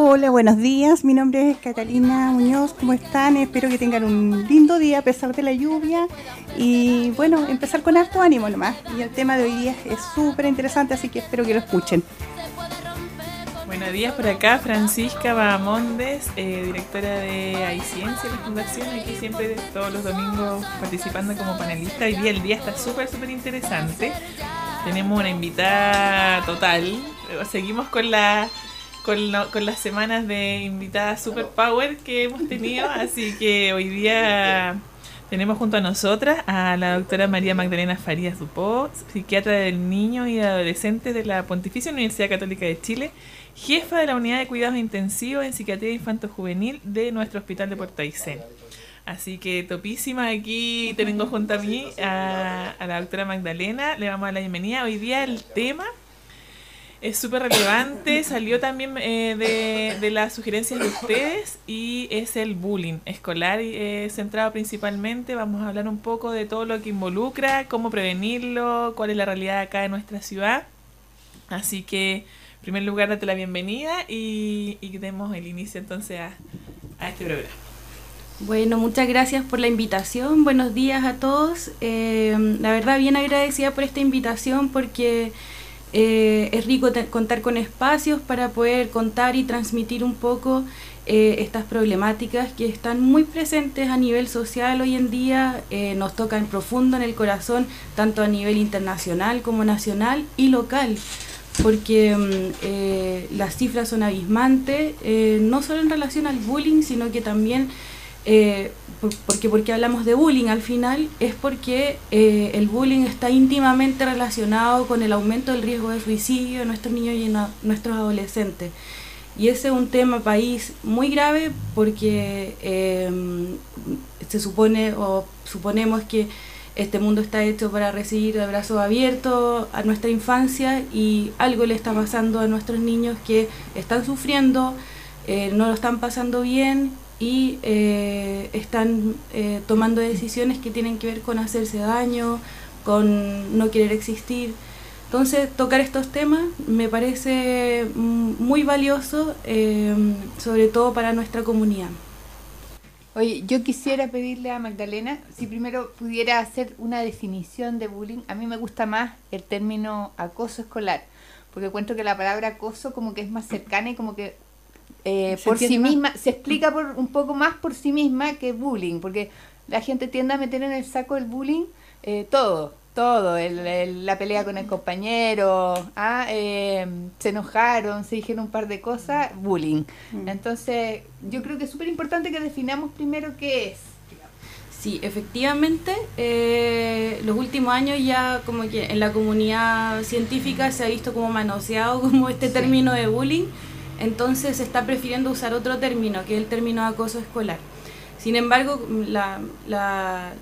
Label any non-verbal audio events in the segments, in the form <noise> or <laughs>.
Hola, buenos días. Mi nombre es Catalina Muñoz. ¿Cómo están? Espero que tengan un lindo día a pesar de la lluvia. Y bueno, empezar con harto ánimo nomás. Y el tema de hoy día es súper interesante, así que espero que lo escuchen. Buenos días por acá, Francisca Bahamondes, eh, directora de iCiencia, la fundación, aquí siempre todos los domingos participando como panelista. Hoy día el día está súper, súper interesante. Tenemos una invitada total. Seguimos con la con, las semanas de invitadas Super Power que hemos tenido, así que hoy día tenemos junto a nosotras a la doctora María Magdalena Farías Dupó, psiquiatra del niño y adolescente de la Pontificia Universidad Católica de Chile, jefa de la unidad de cuidados intensivos en psiquiatría infanto-juvenil de nuestro hospital de Puerto Aysén. Así que topísima aquí tengo junto a mí a, a la doctora Magdalena, le vamos a la bienvenida. Hoy día el tema es súper relevante, salió también eh, de, de, las sugerencias de ustedes y es el bullying escolar eh, centrado principalmente. Vamos a hablar un poco de todo lo que involucra, cómo prevenirlo, cuál es la realidad acá en nuestra ciudad. Así que, en primer lugar, date la bienvenida y, y demos el inicio entonces a, a este programa. Bueno, muchas gracias por la invitación. Buenos días a todos. Eh, la verdad, bien agradecida por esta invitación porque eh, es rico contar con espacios para poder contar y transmitir un poco eh, estas problemáticas que están muy presentes a nivel social hoy en día, eh, nos tocan profundo en el corazón, tanto a nivel internacional como nacional y local, porque mm, las cifras son abismantes, no solo en relación al bullying, sino que también eh, porque, porque hablamos de bullying al final, es porque eh, el bullying está íntimamente relacionado con el aumento del riesgo de suicidio en nuestros niños y en nuestros adolescentes. Y ese es un tema país muy grave porque em, se supone o suponemos que este mundo está hecho para recibir de brazos abiertos a nuestra infancia y algo le está pasando a nuestros niños que están sufriendo, eh, no lo están pasando bien y eh, están eh, tomando decisiones que tienen que ver con hacerse daño, con no querer existir. Entonces, tocar estos temas me parece muy valioso, eh, sobre todo para nuestra comunidad. Oye, yo quisiera pedirle a Magdalena si primero pudiera hacer una definición de bullying. A mí me gusta más el término acoso escolar, porque encuentro que la palabra acoso como que es más cercana y como que eh, por sí misma, se explica por un poco más por sí misma que bullying, porque la gente tiende a meter en el saco del bullying eh, todo, todo, el, la pelea con el compañero, ah, eh, se enojaron, se dijeron un par de cosas, bullying. Mm. Entonces, yo creo que es súper importante que definamos primero qué es. Sí, efectivamente, los últimos años ya como que en la comunidad científica se ha visto como manoseado <laughs> como este término de bullying entonces se está prefiriendo usar otro término, que es el término de acoso escolar. Sin embargo, la,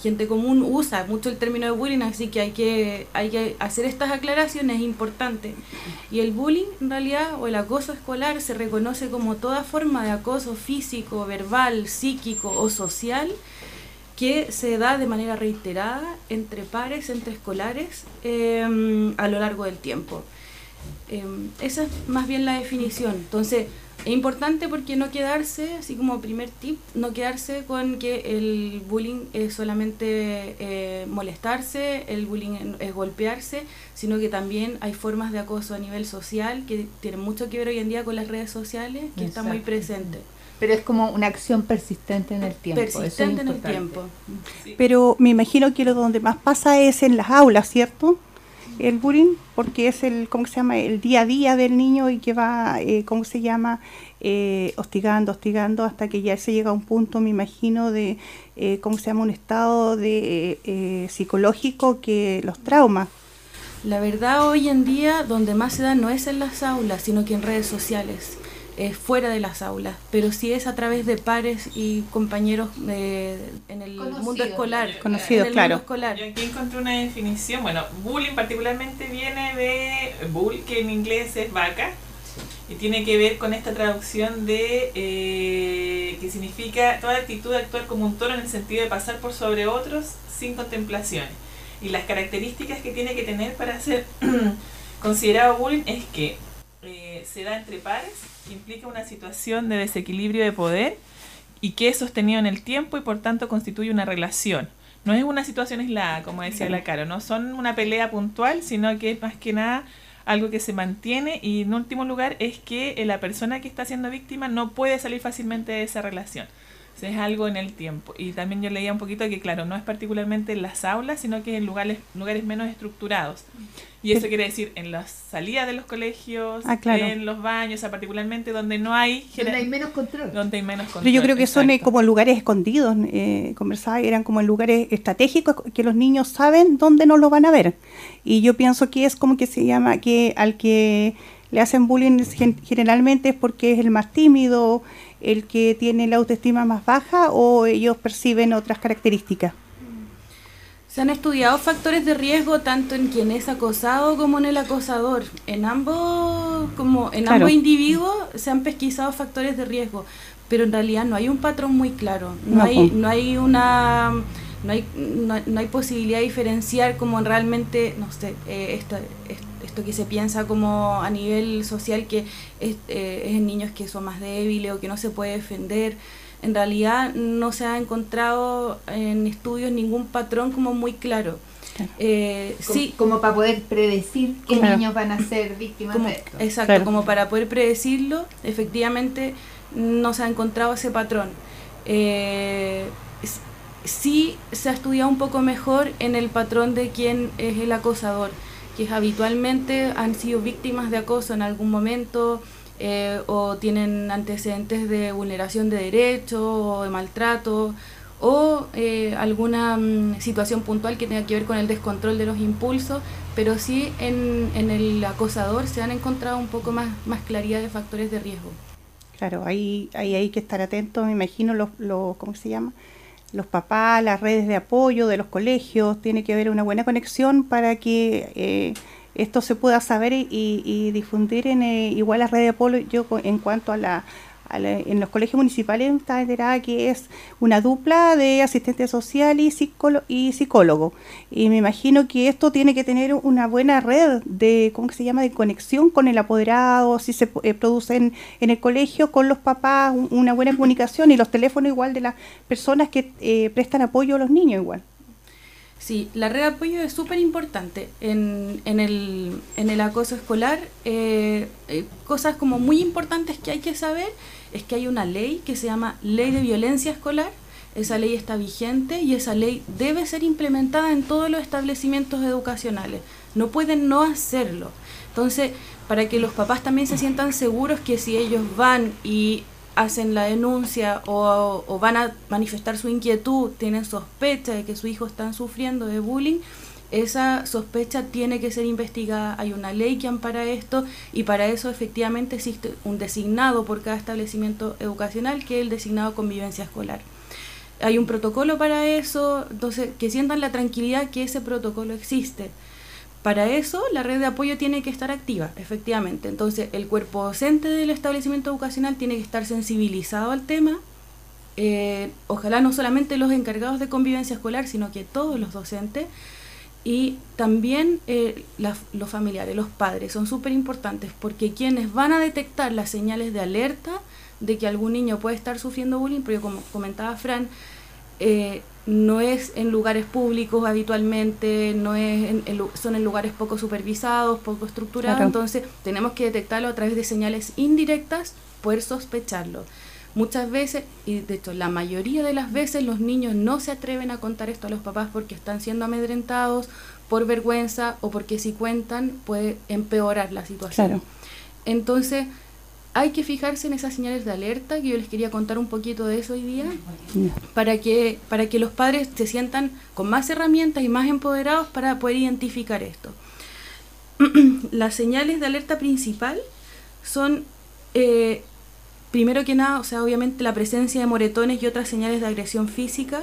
gente común usa mucho el término de bullying, así que hay que, hacer estas aclaraciones importantes. Y el bullying, en realidad, o el acoso escolar, se reconoce como toda forma de acoso físico, verbal, psíquico o social que se da de manera reiterada entre pares, entre escolares, eh, a lo largo del tiempo. Em, esa es más bien la definición. Entonces, es importante porque no quedarse, así como primer tip, no quedarse con que el bullying es solamente eh, molestarse, el bullying es golpearse, sino que también hay formas de acoso a nivel social que tienen mucho que ver hoy en día con las redes sociales, que están muy presentes. Pero es como una acción persistente en el tiempo. Persistente en el tiempo. Pero me imagino que lo donde más pasa es en las aulas, ¿cierto? El bullying porque es el cómo se llama el día a día del niño y que va eh, cómo se llama eh, hostigando hostigando hasta que ya se llega a un punto me imagino de eh, cómo se llama un estado de eh, psicológico que los traumas la verdad hoy en día donde más se da no es en las aulas sino que en redes sociales es fuera de las aulas, pero sí es a través de pares y compañeros en el mundo escolar. Conocidos, claro. Escolar. Yo aquí encontré una definición, bueno, bullying particularmente viene de bull, que en inglés es vaca, y tiene que ver con esta traducción de eh, que significa toda actitud de actuar como un toro en el sentido de pasar por sobre otros sin contemplaciones. Y las características que tiene que tener para ser <clears throat> considerado bullying es que eh, se da entre pares, implica una situación de desequilibrio de poder y que es sostenido en el tiempo y por tanto constituye una relación. No es una situación aislada, como decía la Caro, no son una pelea puntual, sino que es más que nada algo que se mantiene y en último lugar es que la persona que está siendo víctima no puede salir fácilmente de esa relación es algo en el tiempo. Y también yo leía un poquito que, claro, no es particularmente en las aulas, sino que en lugares, lugares menos estructurados. Y eso quiere decir en las salidas de los colegios, ah, en los baños, o sea, particularmente donde no hay... Donde hay menos control. Donde hay menos control. Pero yo creo que son eh, como lugares escondidos, eh, conversaba, eran como lugares estratégicos que los niños saben dónde no lo van a ver. Y yo pienso que es como que se llama, que al que le hacen bullying generalmente es porque es el más tímido, el que tiene la autoestima más baja o ellos perciben otras características? Se han estudiado factores de riesgo tanto en quien es acosado como en el acosador. En ambos, como en ambos individuos se han pesquisado factores de riesgo, pero en realidad no hay un patrón muy claro. No, hay, no hay una no hay, no, hay posibilidad de diferenciar como realmente, no sé, eh, esto, esto que se piensa como a nivel social que es, eh, es en niños que son más débiles o que no se puede defender. En realidad no se ha encontrado en estudios ningún patrón como muy claro. Eh, como, sí, como para poder predecir qué niños van a ser víctimas de esto. Exacto, como para poder predecirlo, efectivamente no se ha encontrado ese patrón. Eh, sí se ha estudiado un poco mejor en el patrón de quién es el acosador que habitualmente han sido víctimas de acoso en algún momento eh, o tienen antecedentes de vulneración de derechos o de maltrato o eh, alguna mm, situación puntual que tenga que ver con el descontrol de los impulsos, pero sí en, en el acosador se han encontrado un poco más, más claridad de factores de riesgo. Claro, ahí, ahí hay que estar atentos, me imagino, los, los, ¿cómo se llama? Los papás, las redes de apoyo de los colegios, tiene que haber una buena conexión para que eh, esto se pueda saber y, difundir en eh, igual las redes de apoyo en cuanto a la, en los colegios municipales está que es una dupla de asistente social y, y psicólogo. Y me imagino que esto tiene que tener una buena red de, ¿cómo se llama?, de conexión con el apoderado, si se eh, produce en, el colegio, con los papás, una buena comunicación y los teléfonos igual de las personas que eh, prestan apoyo a los niños igual. Sí, la red de apoyo es súper importante en, en, el, en el acoso escolar. Eh, cosas como muy importantes que hay que saber es que hay una ley que se llama Ley de Violencia Escolar. Esa ley está vigente y esa ley debe ser implementada en todos los establecimientos educacionales. No pueden no hacerlo. Entonces, para que los papás también se sientan seguros que si ellos van y hacen la denuncia o, van a manifestar su inquietud, tienen sospecha de que su hijo está sufriendo de bullying, esa sospecha tiene que ser investigada, hay una ley que ampara esto y para eso efectivamente existe un designado por cada establecimiento educacional que es el designado convivencia escolar. Hay un protocolo para eso, entonces que sientan la tranquilidad que ese protocolo existe. Para eso la red de apoyo tiene que estar activa, efectivamente. Entonces el cuerpo docente del establecimiento educacional tiene que estar sensibilizado al tema. Eh, ojalá no solamente los encargados de convivencia escolar, sino que todos los docentes y también eh, los familiares, los padres, son súper importantes porque quienes van a detectar las señales de alerta de que algún niño puede estar sufriendo bullying, porque como comentaba Fran, eh, no es en lugares públicos habitualmente, no es son en lugares poco supervisados, poco estructurados, entonces tenemos que detectarlo a través de señales indirectas, poder sospecharlo. Muchas veces, y de hecho la mayoría de las veces los niños no se atreven a contar esto a los papás porque están siendo amedrentados por vergüenza o porque si cuentan puede empeorar la situación. Entonces, hay que fijarse en esas señales de alerta, que yo les quería contar un poquito de eso hoy día, para que, para que los padres se sientan con más herramientas y más empoderados para poder identificar esto. <clears throat> Las señales de alerta principal son eh, primero que nada, o sea, obviamente la presencia de moretones y otras señales de agresión física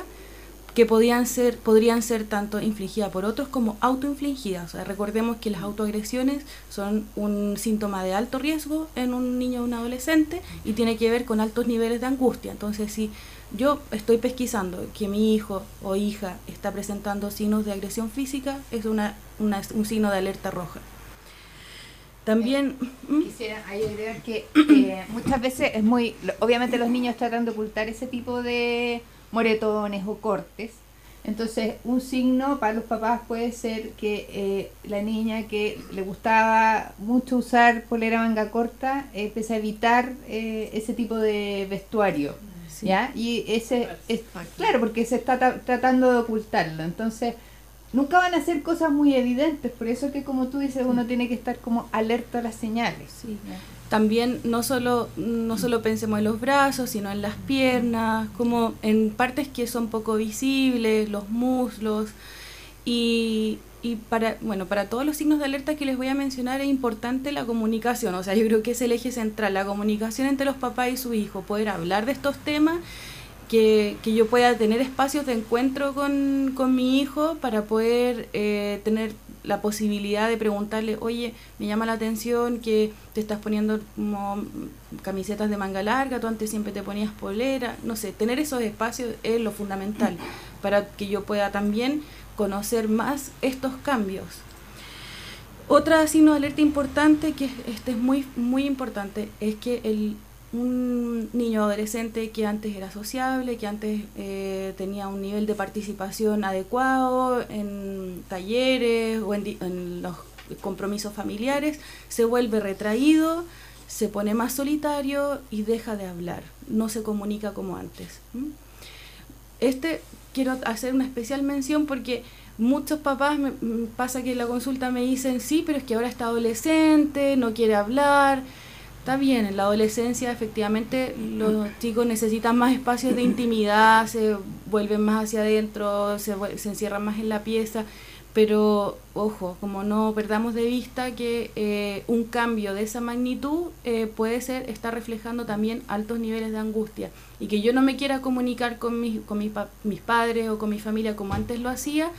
que podían ser, podrían ser tanto infligidas por otros como autoinfligidas. O sea, recordemos que las autoagresiones son un síntoma de alto riesgo en un niño o un adolescente y tiene que ver con altos niveles de angustia. Entonces, si yo estoy pesquisando que mi hijo o hija está presentando signos de agresión física, es una, un signo de alerta roja. También ¿Mm? quisiera agregar que eh, muchas veces es muy, obviamente los niños tratan de ocultar ese tipo de moretones o cortes. Entonces, un signo para los papás puede ser que eh, la niña que le gustaba mucho usar polera manga corta empieza a evitar eh, ese tipo de vestuario. ¿Ya? Y ese es claro, porque se está tratando de ocultarlo. Entonces, nunca van a ser cosas muy evidentes, por eso que como tú dices, uno tiene que estar como alerta a las señales. Sí. También no solo, no solo pensemos en los brazos, sino en las piernas, como en partes que son poco visibles, los muslos. Y, y para, bueno, para todos los signos de alerta que les voy a mencionar es importante la comunicación, o sea, yo creo que es el eje central, la comunicación entre los papás y su hijo, poder hablar de estos temas que, que, yo pueda tener espacios de encuentro con, con mi hijo para poder eh, tener la posibilidad de preguntarle, oye, me llama la atención que te estás poniendo como camisetas de manga larga, tú antes siempre te ponías polera, no sé, tener esos espacios es lo fundamental <clears throat> para que yo pueda también conocer más estos cambios. Otra signo de alerta importante, que este es muy, muy importante, es que el un niño adolescente que antes era sociable, que antes eh, tenía un nivel de participación adecuado en talleres o en, los compromisos familiares, se vuelve retraído, se pone más solitario y deja de hablar, no se comunica como antes. Este quiero hacer una especial mención porque muchos papás me, pasa que en la consulta me dicen, sí, pero es que ahora está adolescente, no quiere hablar Está bien, en la adolescencia efectivamente los chicos necesitan más espacios de <clears throat> intimidad, se vuelven más hacia adentro, se, se encierran más en la pieza, pero ojo, como no perdamos de vista que eh, un cambio de esa magnitud eh, puede ser, está reflejando también altos niveles de angustia y que yo no me quiera comunicar con, mis, con mis, mis padres o con mi familia como antes lo hacía,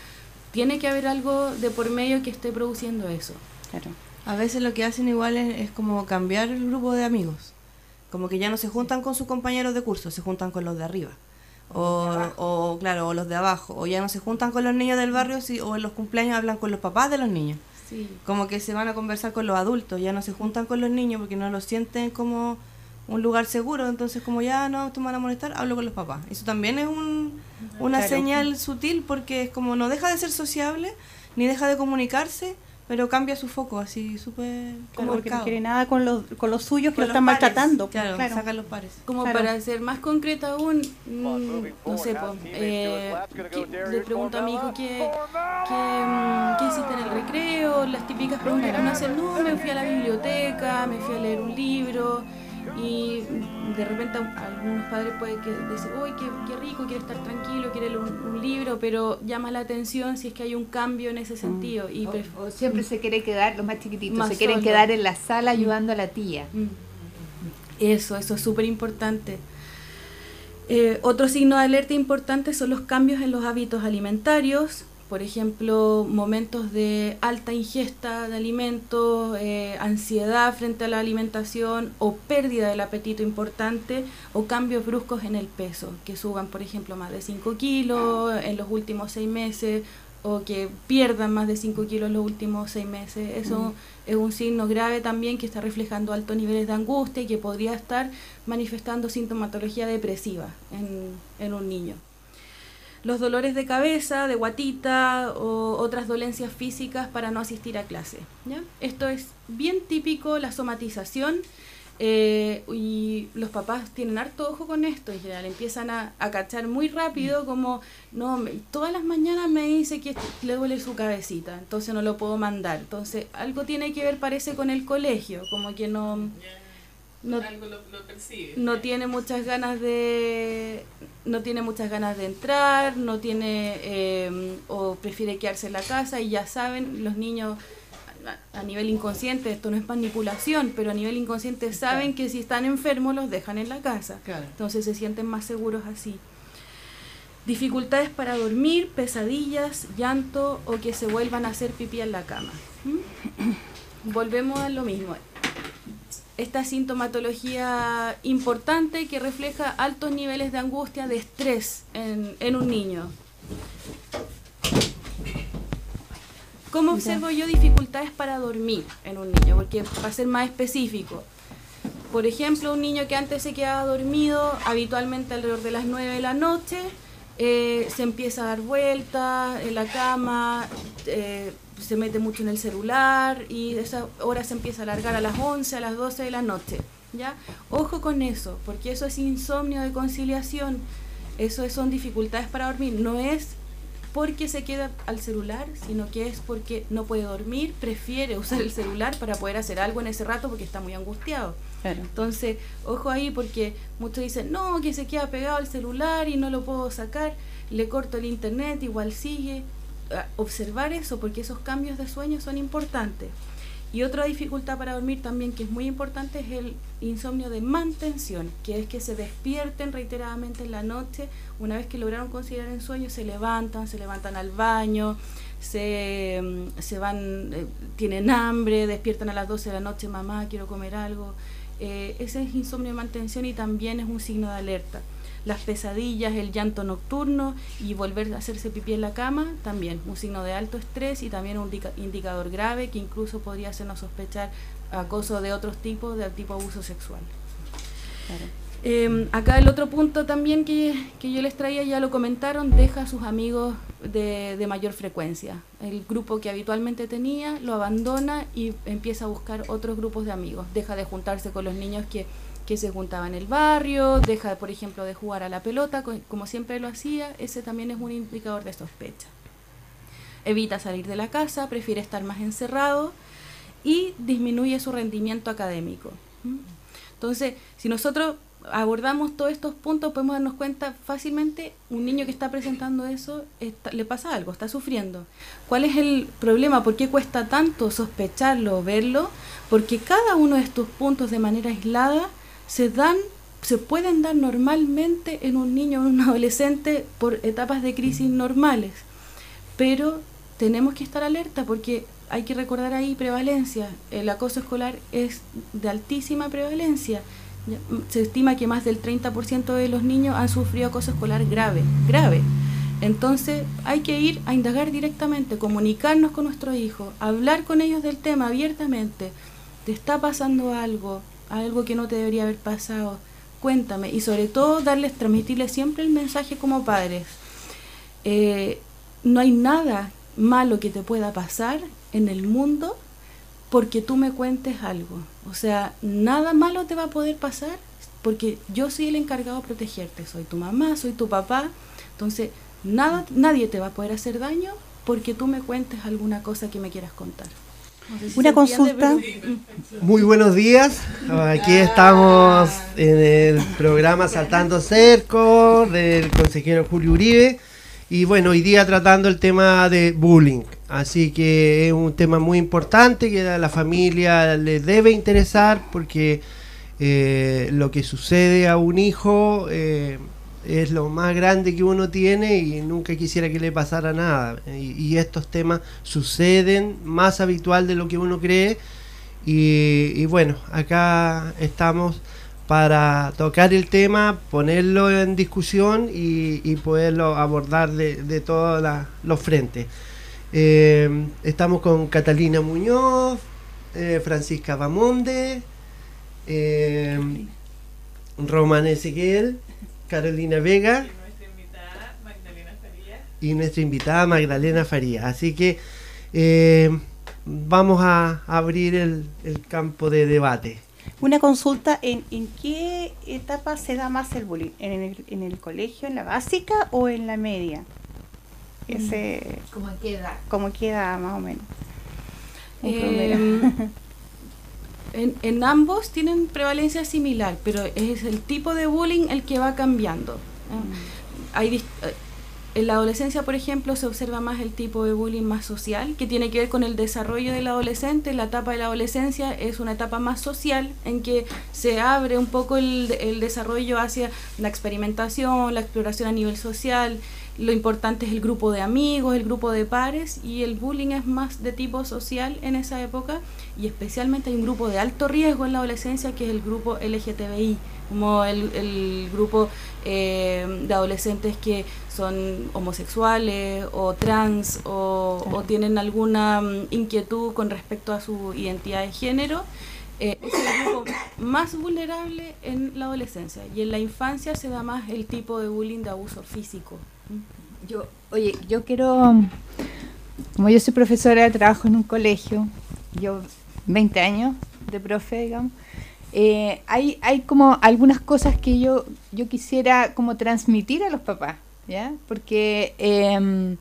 tiene que haber algo de por medio que esté produciendo eso. Claro. A veces lo que hacen igual es, como cambiar el grupo de amigos. Como que ya no se juntan con sus compañeros de curso, se juntan con los de arriba. O, claro, o los de abajo. O ya no se juntan con los niños del barrio si, o en los cumpleaños hablan con los papás de los niños. Como que se van a conversar con los adultos, ya no se juntan con los niños porque no los sienten como un lugar seguro, entonces como ya no te van a molestar, hablo con los papás. Eso también es un, una señal sutil porque es como no deja de ser sociable, ni deja de comunicarse, pero cambia su foco así súper como que no quiere nada con los con los suyos que lo están maltratando claro, sacan los pares. Como para ser más concreto aún mm, no sé pues, eh, le pregunto a mi hijo qué, mm, qué, hiciste en el recreo las típicas preguntas que uno hace no me fui a la biblioteca me fui a leer un libro y de repente algunos padres pueden que decir, uy, qué, qué, rico, quiere estar tranquilo, quiere leer un, libro, pero llama la atención si es que hay un cambio en ese sentido. Y o, siempre se quiere quedar, los más chiquititos, se quieren quedar en la sala mm. ayudando a la tía. Mm. Eso, eso es súper importante. Eh, otro signo de alerta importante son los cambios en los hábitos alimentarios, por ejemplo, momentos de alta ingesta de alimentos, eh, ansiedad frente a la alimentación o pérdida del apetito importante o cambios bruscos en el peso, que suban, por ejemplo, más de 5 kilos en los últimos 6 meses o que pierdan más de 5 kilos en los últimos 6 meses. Eso es un signo grave también que está reflejando altos niveles de angustia y que podría estar manifestando sintomatología depresiva en, en un niño los dolores de cabeza, de guatita o otras dolencias físicas para no asistir a clase. Esto es bien típico, la somatización, eh, y los papás tienen harto ojo con esto en general, empiezan a, cachar muy rápido como, no, todas las mañanas me dice que le duele su cabecita, entonces no lo puedo mandar. Entonces algo tiene que ver parece con el colegio, como que no no, no tiene muchas ganas de no tiene muchas ganas de entrar no tiene em, o prefiere quedarse en la casa y ya saben los niños a, nivel inconsciente esto no es manipulación pero a nivel inconsciente saben que si están enfermos los dejan en la casa. Entonces se sienten más seguros así. Dificultades para dormir pesadillas llanto o que se vuelvan a hacer pipí en la cama. ¿Mm? volvemos a lo mismo esta sintomatología importante que refleja altos niveles de angustia, de estrés en, un niño. ¿Cómo observo yo dificultades para dormir en un niño? Porque para ser más específico, por ejemplo, un niño que antes se quedaba dormido habitualmente alrededor de las 9 de la noche, eh, se empieza a dar vueltas en la cama, eh, se mete mucho en el celular y esa hora se empieza a alargar a las 11, a las 12 de la noche. ¿ya? Ojo con eso, porque eso es insomnio de conciliación, eso son dificultades para dormir, no es porque se queda al celular, sino que es porque no puede dormir, prefiere usar el celular para poder hacer algo en ese rato porque está muy angustiado. Entonces, ojo ahí porque muchos dicen, no, que se queda pegado al celular y no lo puedo sacar, le corto el internet, igual sigue. Observar eso porque esos cambios de sueño son importantes. Y otra dificultad para dormir también que es muy importante es el insomnio de mantención, que es que se despierten reiteradamente en la noche, una vez que lograron considerar el sueño, se levantan, se levantan al baño, se, mm, se van, eh, tienen hambre, despiertan a las 12 de la noche, mamá, quiero comer algo. Eh, ese es insomnio de mantención y también es un signo de alerta las pesadillas, el llanto nocturno y volver a hacerse pipí en la cama, también un signo de alto estrés y también un indicador grave que incluso podría hacernos sospechar acoso de otros tipos, de tipo abuso sexual. Em, acá el otro punto también que, yo les traía, ya lo comentaron, deja a sus amigos de, de, mayor frecuencia. El grupo que habitualmente tenía lo abandona y empieza a buscar otros grupos de amigos. Deja de juntarse con los niños que que se juntaba en el barrio, deja, por ejemplo, de jugar a la pelota, como siempre lo hacía, ese también es un indicador de sospecha. Evita salir de la casa, prefiere estar más encerrado y disminuye su rendimiento académico. Entonces, si nosotros abordamos todos estos puntos, podemos darnos cuenta fácilmente, un niño que está presentando eso, le pasa algo, está sufriendo. ¿Cuál es el problema? ¿Por qué cuesta tanto sospecharlo o verlo? Porque cada uno de estos puntos de manera aislada se dan se pueden dar normalmente en un niño o en un adolescente por etapas de crisis normales, pero tenemos que estar alerta porque hay que recordar ahí prevalencia. El acoso escolar es de altísima prevalencia. Se estima que más del 30% de los niños han sufrido acoso escolar grave, grave. Entonces hay que ir a indagar directamente, comunicarnos con nuestros hijos, hablar con ellos del tema abiertamente. ¿Te está pasando algo? Algo que no te debería haber pasado, cuéntame. Y sobre todo darles, transmitirles siempre el mensaje como padres. Eh, no hay nada malo que te pueda pasar en el mundo porque tú me cuentes algo. O sea, nada malo te va a poder pasar porque yo soy el encargado de protegerte. Soy tu mamá, soy tu papá. Entonces, nada, nadie te va a poder hacer daño porque tú me cuentes alguna cosa que me quieras contar. Una consulta. Muy buenos días. Aquí estamos en el programa Saltando Cerco del consejero Julio Uribe. Y bueno, hoy día tratando el tema de bullying. Así que es un tema muy importante que a la familia le debe interesar porque eh, lo que sucede a un hijo eh, es lo más grande que uno tiene y nunca quisiera que le pasara nada. Y, estos temas suceden más habitual de lo que uno cree. Y, bueno, acá estamos para tocar el tema, ponerlo en discusión y, poderlo abordar de, todos los frentes. Eh, estamos con Catalina Muñoz, eh, Francisca Bamonde, eh, Román Ezequiel Carolina Vega. Y nuestra invitada Magdalena Faría. Así que eh, vamos a abrir el, campo de debate. Una consulta, ¿en, qué etapa se da más el bullying? ¿En el, colegio, en la básica o en la media? Ese, ¿Cómo queda? ¿Cómo queda más o menos? Eh, <laughs> en, ambos tienen prevalencia similar, pero es el tipo de bullying el que va cambiando. Mm. Hay, en la adolescencia, por ejemplo, se observa más el tipo de bullying más social, que tiene que ver con el desarrollo del adolescente. La etapa de la adolescencia es una etapa más social, en que se abre un poco el, el desarrollo hacia la experimentación, la exploración a nivel social, lo importante es el grupo de amigos, el grupo de pares y el bullying es más de tipo social en esa época y especialmente hay un grupo de alto riesgo en la adolescencia que es el grupo LGTBI, como el, grupo eh, de adolescentes que son homosexuales o trans o, tienen alguna mm, inquietud con respecto a su identidad de género. Eh, es el grupo más vulnerable en la adolescencia y en la infancia se da más el tipo de bullying de abuso físico. Yo, oye, yo quiero, como yo soy profesora, trabajo en un colegio, yo 20 años de profe, digamos, eh, hay, hay como algunas cosas que yo, yo quisiera como transmitir a los papás, Porque em,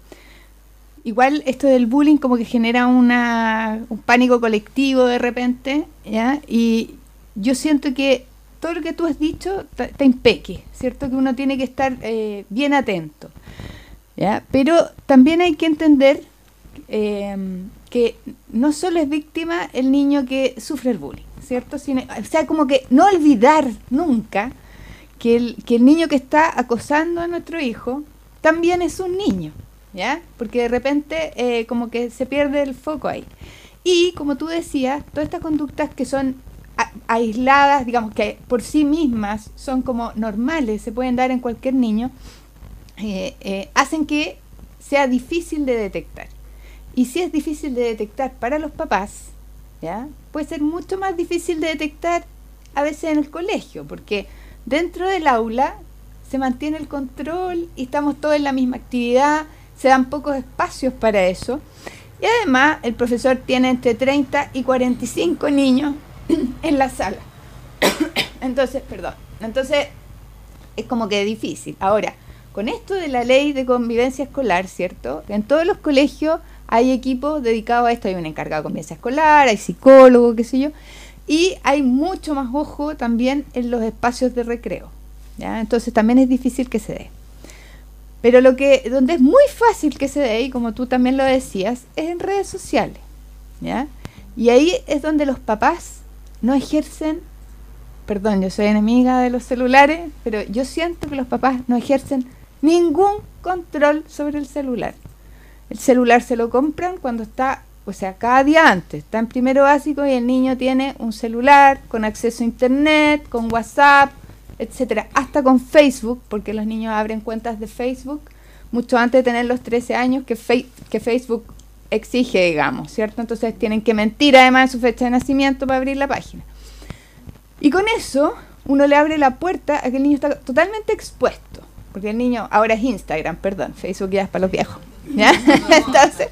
igual esto del bullying como que genera una, un pánico colectivo de repente. Y yo siento que todo lo que tú has dicho está impeque, ¿cierto? Que uno tiene que estar eh, bien atento, ¿ya? Pero también hay que entender em, que no solo es víctima el niño que sufre el bullying, ¿cierto? o sea, como que no olvidar nunca que el, niño que está acosando a nuestro hijo también es un niño, ¿ya? Porque de repente eh, como que se pierde el foco ahí. Y como tú decías, todas estas conductas que son aisladas, digamos que por sí mismas son como normales, se pueden dar en cualquier niño, eh, eh, hacen que sea difícil de detectar. Y si es difícil de detectar para los papás, ¿ya? puede ser mucho más difícil de detectar a veces en el colegio, porque dentro del aula se mantiene el control y estamos todos en la misma actividad, se dan pocos espacios para eso. Y además el profesor tiene entre 30 y 45 niños <clears throat> en la sala. <coughs> Entonces, perdón, entonces es como que difícil. Ahora, con esto de la ley de convivencia escolar, ¿cierto? En todos los colegios hay equipos dedicados a esto, hay un encargado de convivencia escolar, hay psicólogos, qué sé yo, y hay mucho más ojo también en los espacios de recreo. ¿ya? Entonces también es difícil que se dé. Pero lo que, donde es muy fácil que se dé, y como tú también lo decías, es en redes sociales. ¿ya? Y ahí es donde los papás no ejercen, perdón, yo soy enemiga de los celulares, pero yo siento que los papás no ejercen ningún control sobre el celular. El celular se lo compran cuando está, o sea, cada día antes, está en primero básico y el niño tiene un celular con acceso a internet, con WhatsApp, etcétera, hasta con Facebook, porque los niños abren cuentas de Facebook mucho antes de tener los 13 años que, que Facebook exige, digamos, ¿cierto? Entonces tienen que mentir además de su fecha de nacimiento para abrir la página. Y con eso uno le abre la puerta a que el niño está totalmente expuesto, porque el niño ahora es Instagram, perdón, Facebook ya es para los viejos. <laughs> Entonces,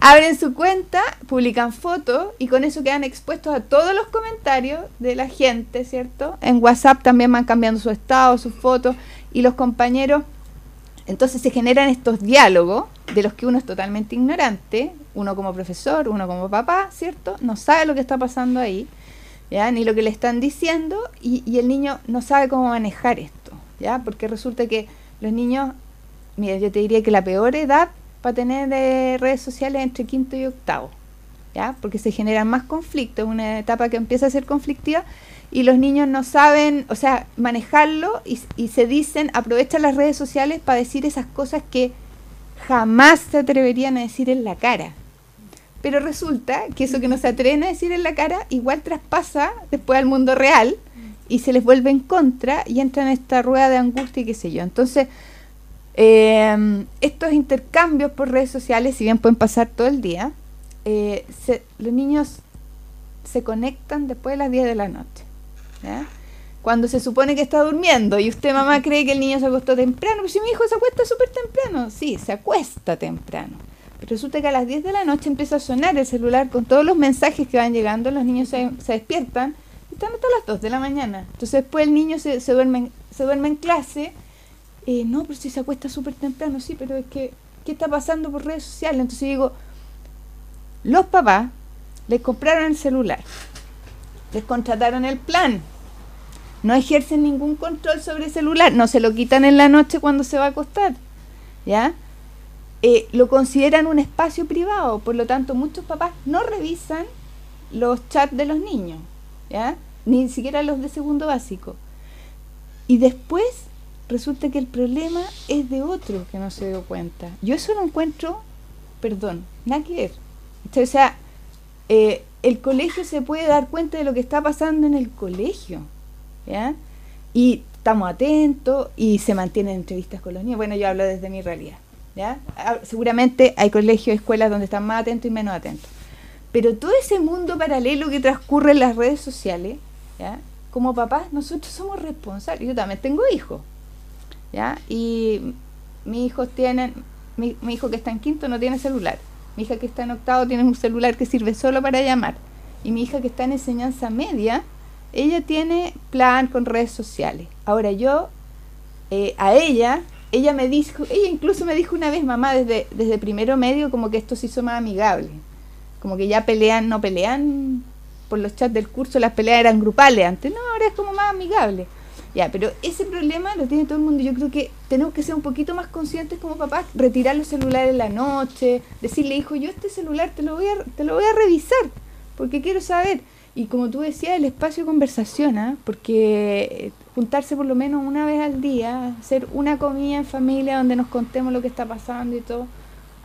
abren su cuenta, publican fotos y con eso quedan expuestos a todos los comentarios de la gente, ¿cierto? En WhatsApp también van cambiando su estado, sus fotos y los compañeros. Entonces se generan estos diálogos de los que uno es totalmente ignorante, uno como profesor, uno como papá, ¿cierto? No sabe lo que está pasando ahí, ¿ya? Ni lo que le están diciendo y, y el niño no sabe cómo manejar esto, ¿ya? Porque resulta que los niños mira, yo te diría que la peor edad para tener eh, redes sociales entre quinto y octavo, ¿ya? Porque se generan más conflictos, una etapa que empieza a ser conflictiva y los niños no saben, o sea, manejarlo y, y se dicen, aprovechan las redes sociales para decir esas cosas que jamás se atreverían a decir en la cara. Pero resulta que eso que no se atreven a decir en la cara igual traspasa después al mundo real y se les vuelve en contra y entran en esta rueda de angustia y qué sé yo. Entonces, eh, estos intercambios por redes sociales, si bien pueden pasar todo el día, eh, los niños se conectan después de las 10 de la noche. Cuando se supone que está durmiendo y usted mamá <laughs> cree que el niño se acostó temprano, pero si mi hijo se acuesta súper temprano, sí, se acuesta temprano. Pero resulta que a las 10 de la noche empieza a sonar el celular con todos los mensajes que van llegando, los niños se, despiertan y están hasta las 2 de la mañana. Entonces después el niño se, se, duerme, se duerme en clase no, pero si se acuesta súper temprano, sí, pero es que, ¿qué está pasando por redes sociales? Entonces digo, los papás les compraron el celular, les contrataron el plan, no ejercen ningún control sobre el celular, no se lo quitan en la noche cuando se va a acostar, ¿ya? Eh, lo consideran un espacio privado, por lo tanto muchos papás no revisan los chats de los niños, ¿ya? Ni siquiera los de segundo básico. Y después resulta que el problema es de otro que no se dio cuenta. Yo eso lo encuentro, perdón, nada que ver. O sea, eh, el colegio se puede dar cuenta de lo que está pasando en el colegio, ¿ya? Y estamos atentos y se mantienen entrevistas con los niños. Bueno, yo hablo desde mi realidad, ¿ya? Ah, seguramente hay colegios, escuelas donde están más atentos y menos atentos. Pero todo ese mundo paralelo que transcurre en las redes sociales, ¿ya? Como papás, nosotros somos responsables. Yo también tengo hijos, ¿ya? Y mis hijos tienen, mi hijo que está en quinto no tiene celular mi hija que está en octavo tiene un celular que sirve solo para llamar. Y mi hija que está en enseñanza media, ella tiene plan con redes sociales. Ahora yo, eh, a ella, ella me dijo, ella incluso me dijo una vez, mamá, desde, desde primero medio, como que esto se hizo más amigable. Como que ya pelean, no pelean por los chats del curso, las peleas eran grupales antes. No, ahora es como más amigable. Ya, pero ese problema lo tiene todo el mundo. Yo creo que tenemos que ser un poquito más conscientes como papás, retirar los celulares en la noche, decirle, hijo, yo este celular te lo voy a, te lo voy a revisar, porque quiero saber. Y como tú decías, el espacio de conversación, ¿ah? porque eh, juntarse por lo menos una vez al día, hacer una comida en familia donde nos contemos lo que está pasando y todo,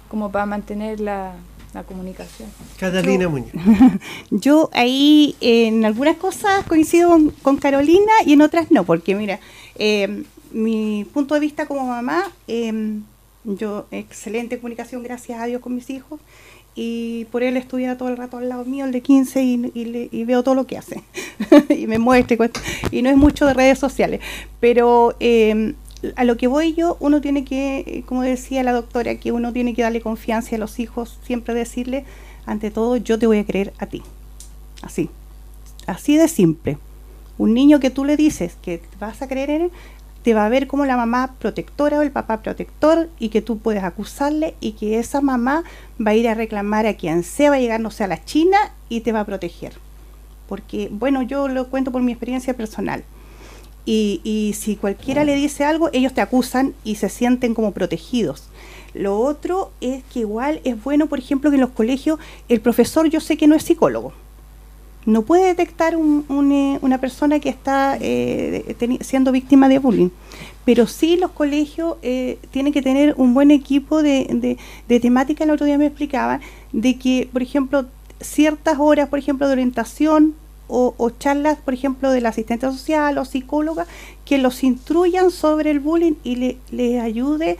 como para mantener la, la comunicación. Catalina Muñoz. <laughs> Yo ahí en algunas cosas coincido con, Carolina y en otras no, porque mira, eh, mi punto de vista como mamá, eh, yo excelente comunicación, gracias a Dios con mis hijos, y por él estuviera todo el rato al lado mío, el de 15, y, y, veo todo lo que hace, <laughs> y me muestra, y no es mucho de redes sociales, pero eh, a lo que voy yo, uno tiene que, eh, como decía la doctora, que uno tiene que darle confianza a los hijos, siempre decirle, ante todo, yo te voy a creer a ti. Así, así de simple. Un niño que tú le dices que vas a creer en él, te va a ver como la mamá protectora o el papá protector y que tú puedes acusarle y que esa mamá va a ir a reclamar a quien sea, va a llegar, no sé, a la China y te va a proteger. Porque, bueno, yo lo cuento por mi experiencia personal y, y si cualquiera le dice algo, ellos te acusan y se sienten como protegidos. Lo otro es que igual es bueno, por ejemplo, que en los colegios el profesor yo sé que no es psicólogo. No puede detectar un, eh, una persona que está eh, siendo víctima de bullying. Pero sí los colegios eh, tienen que tener un buen equipo de, de, de temática. El otro día me explicaban de que, por ejemplo, ciertas horas, por ejemplo, de orientación o, charlas, por ejemplo, del asistente social o psicóloga, que los instruyan sobre el bullying y les le ayude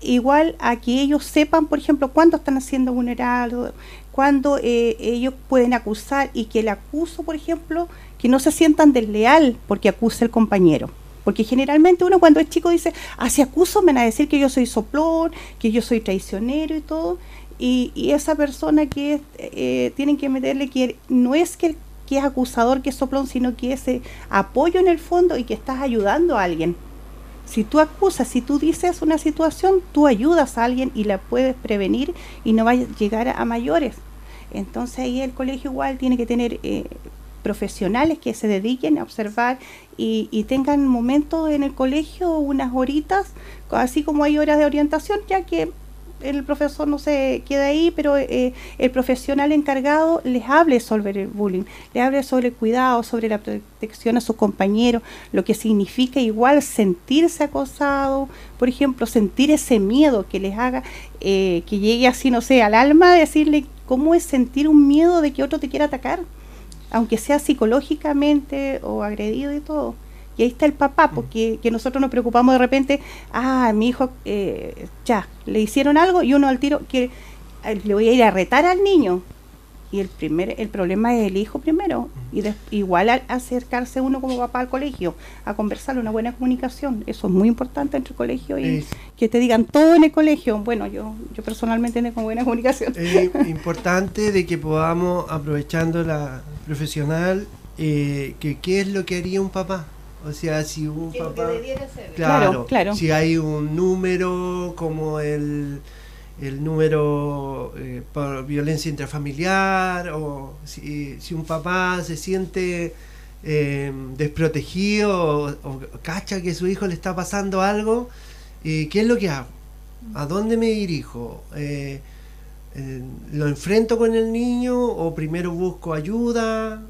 igual a que ellos sepan, por ejemplo, cuándo están haciendo vulnerables, cuándo eh, ellos pueden acusar y que el acuso, por ejemplo, que no se sientan desleal porque acusa el compañero. Porque generalmente uno cuando es chico dice, ah, acuso me van a decir que yo soy soplón, que yo soy traicionero y todo. Y, y esa persona que eh, tienen que meterle que no es que el que es acusador, que es soplón, sino que es apoyo en el fondo y que estás ayudando a alguien. Si tú acusas, si tú dices una situación, tú ayudas a alguien y la puedes prevenir y no va a llegar a, mayores. Entonces ahí el colegio igual tiene que tener eh, profesionales que se dediquen a observar y, y, tengan momentos en el colegio, unas horitas, así como hay horas de orientación, ya que el profesor no se queda ahí, pero eh, el profesional encargado les hable sobre el bullying, les hable sobre el cuidado, sobre la protección a sus compañeros, lo que significa igual sentirse acosado, por ejemplo, sentir ese miedo que les haga, eh, que llegue así, no sé, al alma, decirle cómo es sentir un miedo de que otro te quiera atacar, aunque sea psicológicamente o agredido y todo. Y ahí está el papá, mm. porque que nosotros nos preocupamos de repente, ah, mi hijo, eh, ya, le hicieron algo y uno al tiro, que eh, le voy a ir a retar al niño. Y el primer el problema es el hijo primero. Y igual al acercarse uno como papá al colegio, a conversar, una buena comunicación. Eso es muy importante entre el colegio y que te digan todo en el colegio. Bueno, yo yo personalmente tengo buena comunicación. Es importante de que podamos, aprovechando la profesional, eh, que qué es lo que haría un papá o sea, si un papá... Claro, claro, Si hay un número como el, el número eh, por violencia intrafamiliar o si, si un papá se siente eh, desprotegido o, cacha que su hijo le está pasando algo, eh, ¿qué es lo que hago? ¿A dónde me dirijo? Eh, ¿Lo enfrento con el niño o primero busco ayuda?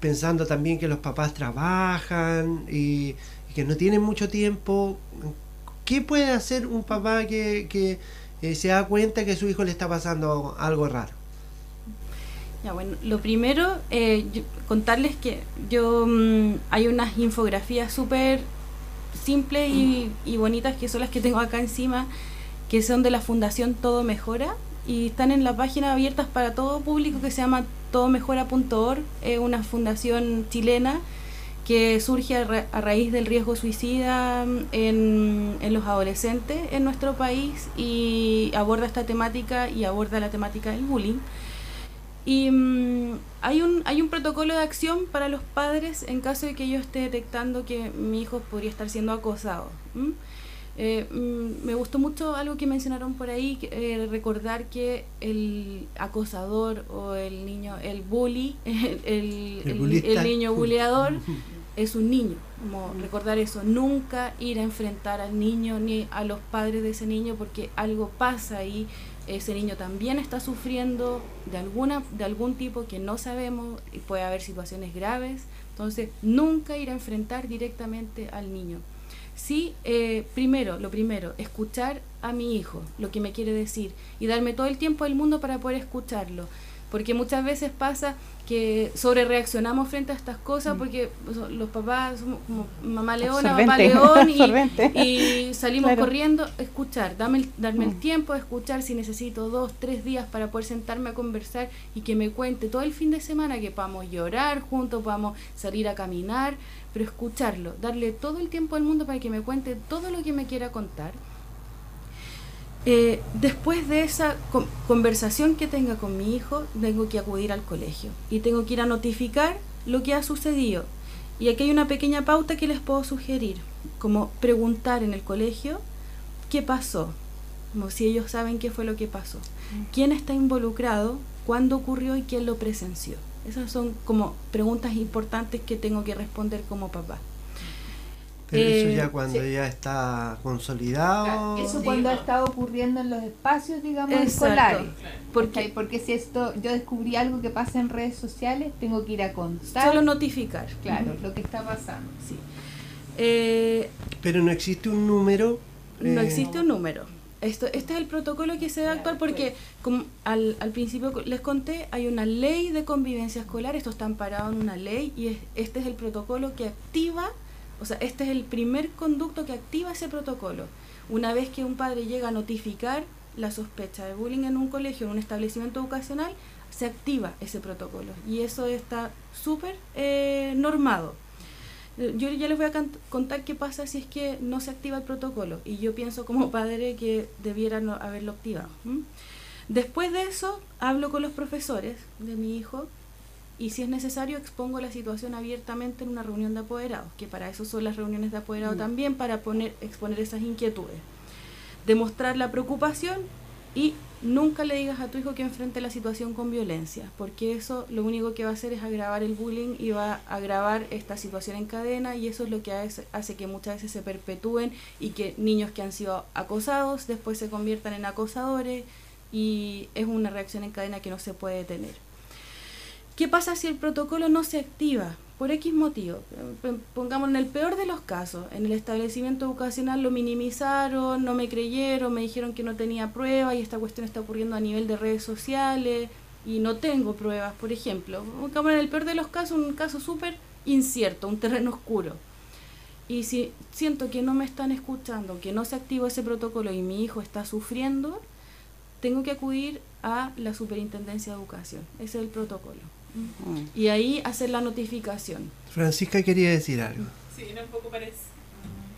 Pensando también que los papás trabajan y, que no tienen mucho tiempo. ¿Qué puede hacer un papá que, eh, se da cuenta que su hijo le está pasando algo raro? Ya, bueno, lo primero, eh, contarles que yo mm, hay unas infografías súper simples y, y, bonitas que son las que tengo acá encima, que son de la Fundación Todo Mejora y están en la página abiertas para todo público que se llama todomejora.org, es una fundación chilena que surge a, raíz del riesgo suicida mm, en, los adolescentes en nuestro país y aborda esta temática y aborda la temática del bullying. Y mm, hay, un, hay un protocolo de acción para los padres en caso de que yo esté detectando que mi hijo podría estar siendo acosado. Eh, mm, me gustó mucho algo que mencionaron por ahí, eh, recordar que el acosador o el niño, el bully, <laughs> el, el, niño bulleador <laughs> es un niño. Como recordar eso, nunca ir a enfrentar al niño ni a los padres de ese niño porque algo pasa ahí. Ese niño también está sufriendo de alguna de algún tipo que no sabemos y puede haber situaciones graves. Entonces, nunca ir a enfrentar directamente al niño. Sí, eh, primero, lo primero, escuchar a mi hijo, lo que me quiere decir, y darme todo el tiempo del mundo para poder escucharlo. Porque muchas veces pasa que sobre reaccionamos frente a estas cosas mm. porque los papás somos como mamá leona, papá león <laughs> y, salimos corriendo, escuchar, dame darme el mm. tiempo de escuchar si necesito dos, tres días para poder sentarme a conversar y que me cuente todo el fin de semana que podamos llorar juntos, podamos salir a caminar, pero escucharlo, darle todo el tiempo al mundo para que me cuente todo lo que me quiera contar. Eh, después de esa conversación que tenga con mi hijo, tengo que acudir al colegio y tengo que ir a notificar lo que ha sucedido. Y aquí hay una pequeña pauta que les puedo sugerir, como preguntar en el colegio qué pasó, como si ellos saben qué fue lo que pasó, quién está involucrado, cuándo ocurrió y quién lo presenció. Esas son como preguntas importantes que tengo que responder como papá. Pero eso ya eh, cuando ya está consolidado. Eso cuando ha estado ocurriendo en los espacios, digamos, escolares. Porque, porque si esto, yo descubrí algo que pasa en redes sociales, tengo que ir a contar. Solo notificar. Claro, lo que está pasando. Sí. Eh, Pero no existe un número. No eh, existe un número. Esto, este es el protocolo que se debe actuar porque, como al, al, principio les conté, hay una ley de convivencia escolar, esto está amparado en una ley y este es el protocolo que activa, o sea, este es el primer conducto que activa ese protocolo. Una vez que un padre llega a notificar la sospecha de bullying en un colegio, en un establecimiento educacional, se activa ese protocolo y eso está súper eh, normado. Yo ya les voy a contar qué pasa si es que no se activa el protocolo y yo pienso como padre que debieran haberlo activado. Después de eso, hablo con los profesores de mi hijo y si es necesario expongo la situación abiertamente en una reunión de apoderados, que para eso son las reuniones de apoderados mm. también, para poner, exponer esas inquietudes. Demostrar la preocupación y nunca le digas a tu hijo que enfrente la situación con violencia, porque eso lo único que va a hacer es agravar el bullying y va a agravar esta situación en cadena y eso es lo que hace, que muchas veces se perpetúen y que niños que han sido acosados después se conviertan en acosadores y es una reacción en cadena que no se puede detener. ¿Qué pasa si el protocolo no se activa? Por X motivo, pongamos en el peor de los casos, en el establecimiento educacional lo minimizaron, no me creyeron, me dijeron que no tenía pruebas y esta cuestión está ocurriendo a nivel de redes sociales y no tengo pruebas, por ejemplo. Pongamos en el peor de los casos un caso súper incierto, un terreno oscuro. Y si siento que no me están escuchando, que no se activó ese protocolo y mi hijo está sufriendo, tengo que acudir a la Superintendencia de Educación. Ese es el protocolo. Y ahí hacer la notificación. Francisca quería decir algo. Sí, un poco, parec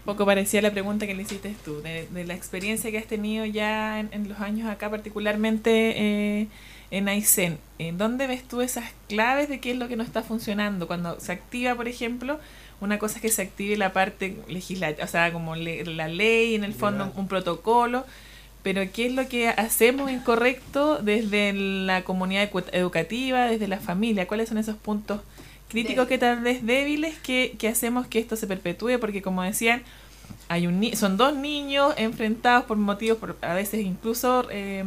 poco parecía la pregunta que le hiciste tú, de, la experiencia que has tenido ya en, los años acá, particularmente eh, en Aysén. ¿En dónde ves tú esas claves de qué es lo que no está funcionando? Cuando se activa, por ejemplo, una cosa es que se active la parte legislativa, o sea, como la ley, en el fondo, un protocolo pero ¿qué es lo que hacemos incorrecto desde la comunidad educativa, desde la familia? ¿Cuáles son esos puntos críticos que tal vez débiles que, hacemos que esto se perpetúe? Porque como decían, hay un son dos niños enfrentados por motivos, por, a veces incluso eh,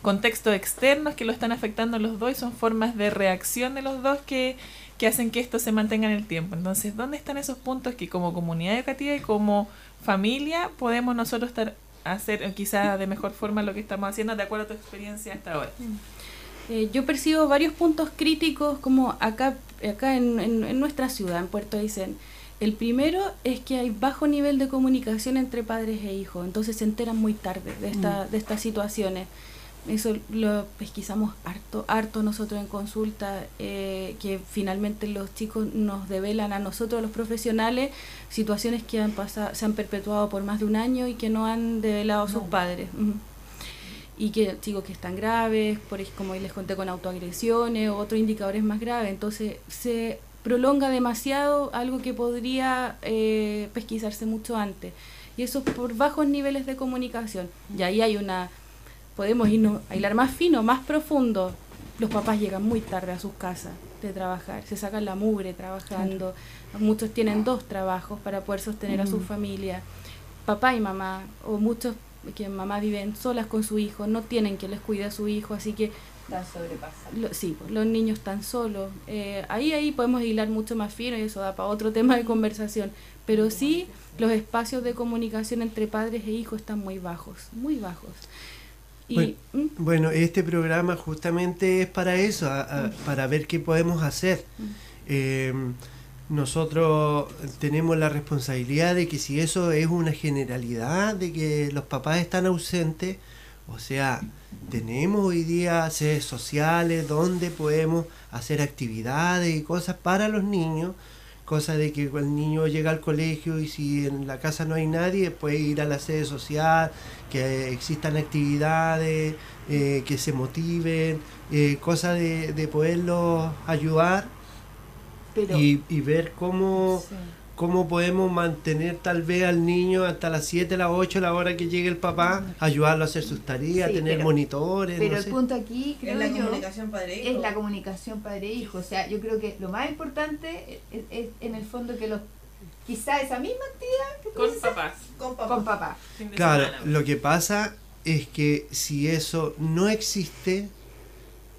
contextos externos que lo están afectando a los dos y son formas de reacción de los dos que, que hacen que esto se mantenga en el tiempo. Entonces, ¿dónde están esos puntos que como comunidad educativa y como familia podemos nosotros estar hacer quizás de mejor forma lo que estamos haciendo de acuerdo a tu experiencia hasta ahora? Eh, yo percibo varios puntos críticos como acá, acá en, en, nuestra ciudad, en Puerto Aysén. El primero es que hay bajo nivel de comunicación entre padres e hijos, entonces se enteran muy tarde de, esta, mm. de estas situaciones. Eso lo pesquisamos harto, harto nosotros en consulta, eh, que finalmente los chicos nos develan a nosotros, los profesionales, situaciones que han pasado, se han perpetuado por más de un año y que no han develado a sus padres. Y que chicos que están graves, por como les conté con autoagresiones o otros indicadores más graves. Entonces se prolonga demasiado algo que podría eh, pesquisarse mucho antes. Y eso por bajos niveles de comunicación. Y ahí hay una podemos irnos a hilar más fino, más profundo. Los papás llegan muy tarde a sus casas de trabajar, se sacan la mugre trabajando. Muchos tienen dos trabajos para poder sostener a su mm. familia. Papá y mamá, o muchos que mamá viven solas con su hijo, no tienen que les cuide a su hijo, así que están sobrepasados. sí, pues, los niños están solos. Eh, ahí ahí podemos hilar mucho más fino y eso da para otro tema de conversación. Pero sí, los espacios de comunicación entre padres e hijos están muy bajos, muy bajos. ¿Mm? bueno, este programa justamente es para eso, mm. para ver qué podemos hacer. Mm. Em, nosotros tenemos la responsabilidad de que si eso es una generalidad, de que los papás están ausentes, o sea, tenemos hoy día sedes sociales donde podemos hacer actividades y cosas para los niños, cosa de que el niño llega al colegio y si en la casa no hay nadie, puede ir a la sede social, que existan actividades, eh, que se motiven, eh, cosa de, de poderlos ayudar y, y, ver cómo, cómo podemos mantener tal vez al niño hasta las 7, las 8, la hora que llegue el papá, ayudarlo a hacer sus tareas, tener monitores. Pero el punto aquí, creo es la comunicación padre-hijo. Es la comunicación padre-hijo. O sea, yo creo que lo más importante es, en el fondo que los quizá esa misma actividad con papás. Con papás. Con papás. Claro, lo que pasa es que si eso no existe,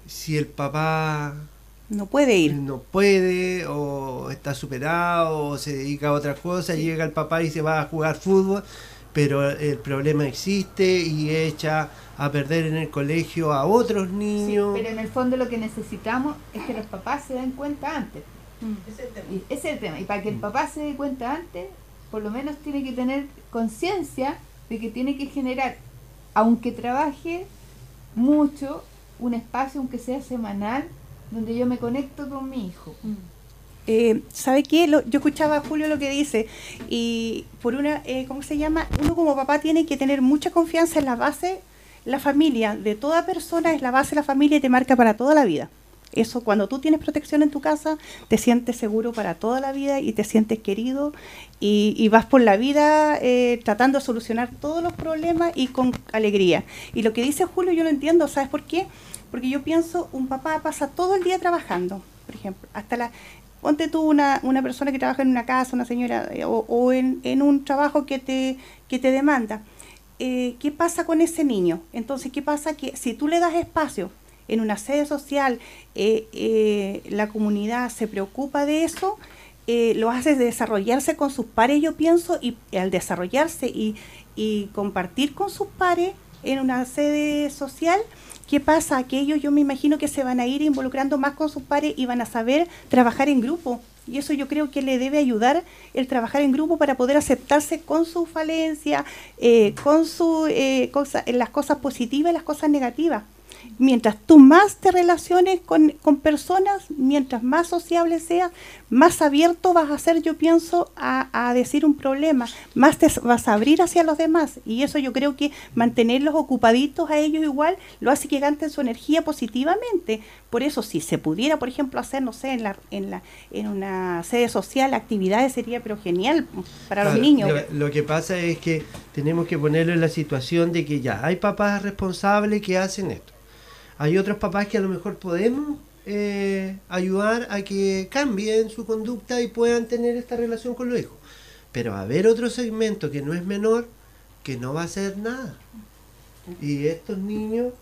si el papá no puede ir. No puede, o está superado, o se dedica a otras cosas, llega el papá y se va a jugar fútbol, pero el problema existe y echa a perder en el colegio a otros niños. pero en el fondo lo que necesitamos es que los papás se den cuenta antes. Mm. es el tema. Y, es el tema. Y para que el papá se dé cuenta antes, por lo menos tiene que tener conciencia de que tiene que generar, aunque trabaje mucho, un espacio, aunque sea semanal, donde yo me conecto con mi hijo. Mm. Eh, ¿Sabe qué? yo escuchaba a Julio lo que dice y por una, eh, ¿cómo se llama? Uno como papá tiene que tener mucha confianza en la base, la familia de toda persona es la base de la familia y te marca para toda la vida. Eso cuando tú tienes protección en tu casa, te sientes seguro para toda la vida y te sientes querido y, vas por la vida eh, tratando de solucionar todos los problemas y con alegría. Y lo que dice Julio yo lo entiendo, ¿sabes por qué? Porque yo pienso, un papá pasa todo el día trabajando, por ejemplo, hasta la... Ponte tú una, una persona que trabaja en una casa, una señora, eh, o, en, en, un trabajo que te, que te demanda. Eh, ¿Qué pasa con ese niño? Entonces, ¿qué pasa? Que si tú le das espacio en una sede social, eh, la comunidad se preocupa de eso, lo hace desarrollarse con sus pares, yo pienso, y al desarrollarse y, y compartir con sus pares en una sede social, ¿Qué pasa? Aquellos yo me imagino que se van a ir involucrando más con sus pares y van a saber trabajar en grupo. Y eso yo creo que le debe ayudar el trabajar en grupo para poder aceptarse con su falencia, eh, con su, eh, las cosas positivas y las cosas negativas mientras tú más te relaciones con, con, personas, mientras más sociable seas, más abierto vas a ser, yo pienso, a, a, decir un problema, más te vas a abrir hacia los demás. Y eso yo creo que mantenerlos ocupaditos a ellos igual lo hace que gasten su energía positivamente. Por eso, si se pudiera, por ejemplo, hacer, no sé, en, la, en, la, en una sede social, actividades, sería pero genial para los niños. Lo, lo que pasa es que tenemos que ponerlo en la situación de que ya hay papás responsables que hacen esto hay otros papás que a lo mejor podemos eh, ayudar a que cambien su conducta y puedan tener esta relación con los hijos. Pero va a haber otro segmento que no es menor que no va a hacer nada. Y estos niños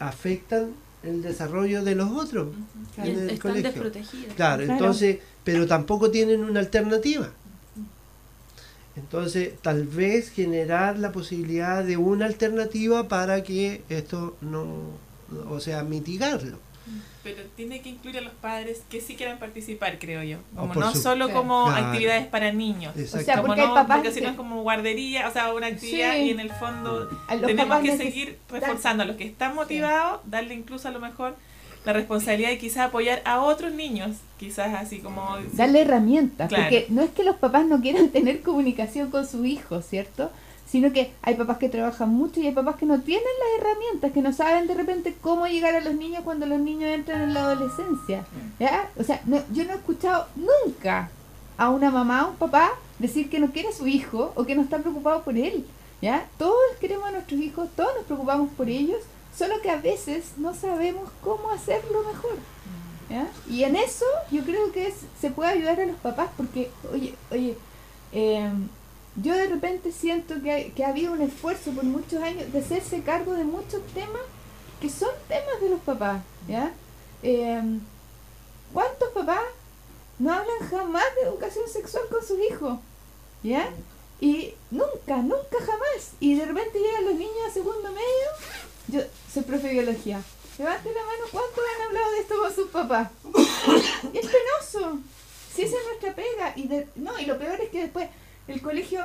afectan el desarrollo de los otros Y en el están colegio. desprotegidas. Claro, Claro. entonces, pero tampoco tienen una alternativa. Entonces, tal vez generar la posibilidad de una alternativa para que esto no, o sea, mitigarlo. Pero tiene que incluir a los padres que sí quieran participar, creo yo. Oh, Como no su- solo como Claro. actividades para niños. Exacto. O sea, Como porque no, papás porque si no es como guardería, o sea, una actividad Sí. y en el fondo tenemos que seguir reforzando a los que están motivados, darle incluso a lo mejor la responsabilidad de quizás apoyar a otros niños, quizás así como... darle herramientas, Claro. porque no es que los papás no quieran <laughs> tener comunicación con su hijo, ¿cierto? Sino que hay papás que trabajan mucho y hay papás que no tienen las herramientas, que no saben de repente cómo llegar a los niños cuando los niños entran en la adolescencia. ¿ya? O sea, no- yo no he escuchado nunca a una mamá o un papá decir que no quiere a su hijo o que no está preocupado por él. ¿ya? Todos queremos a nuestros hijos, todos nos preocupamos por ellos, solo que a veces no sabemos cómo hacerlo mejor. ¿ya? Y en eso yo creo que es, se puede ayudar a los papás porque, oye, oye, eh, yo de repente siento que, que ha habido un esfuerzo por muchos años de hacerse cargo de muchos temas que son temas de los papás, ¿ya? Eh, ¿Cuántos papás no hablan jamás de educación sexual con sus hijos? ¿Ya? Y nunca, nunca jamás. Y de repente llegan los niños a segundo medio. Yo soy profe de biología. Levante la mano, ¿cuántos han hablado de esto con sus papás? <coughs> Es penoso. Si esa es nuestra pega. Y de- no, y lo peor es que después el colegio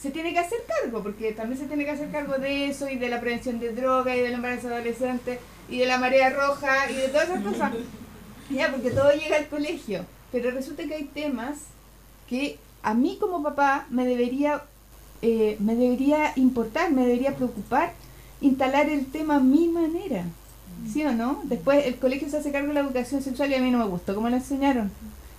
se tiene que hacer cargo, porque también se tiene que hacer cargo de eso y de la prevención de droga y del embarazo adolescente y de la marea roja y de todas esas cosas. <laughs> Ya, porque todo llega al colegio. Pero resulta que hay temas que a mí como papá me debería, eh, me debería importar, me debería preocupar instalar el tema a mi manera. ¿Sí o no? Después el colegio se hace cargo de la educación sexual y a mí no me gustó cómo lo enseñaron.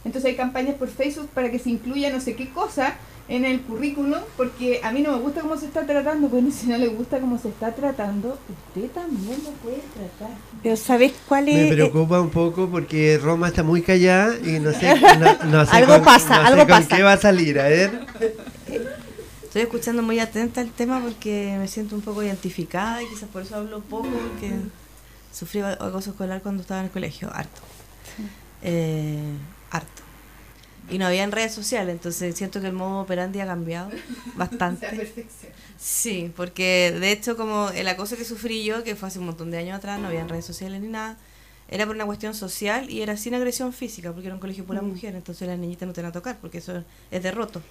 Entonces hay campañas por Facebook para que se incluya no sé qué cosa en el currículum, porque a mí no me gusta cómo se está tratando. Bueno, si no le gusta cómo se está tratando, usted también lo puede tratar. Pero ¿sabes cuál es? Me preocupa un poco porque Roma está muy callada y no sé, <laughs> no, no sé Algo con- pasa, no sé algo con pasa. qué va a salir, a ver. Estoy escuchando muy atenta al tema porque me siento un poco identificada y quizás por eso hablo poco porque sufrí acoso escolar cuando estaba en el colegio, harto. Eh, harto. Y no había en redes sociales, entonces siento que el modo operandi ha cambiado <laughs> bastante. Sí, porque de hecho como el acoso que sufrí yo, que fue hace un montón de años atrás, no había en redes sociales ni nada, era por una cuestión social y era sin agresión física, porque era un colegio pura mujer, entonces las niñitas no te van a tocar, porque eso es derroto.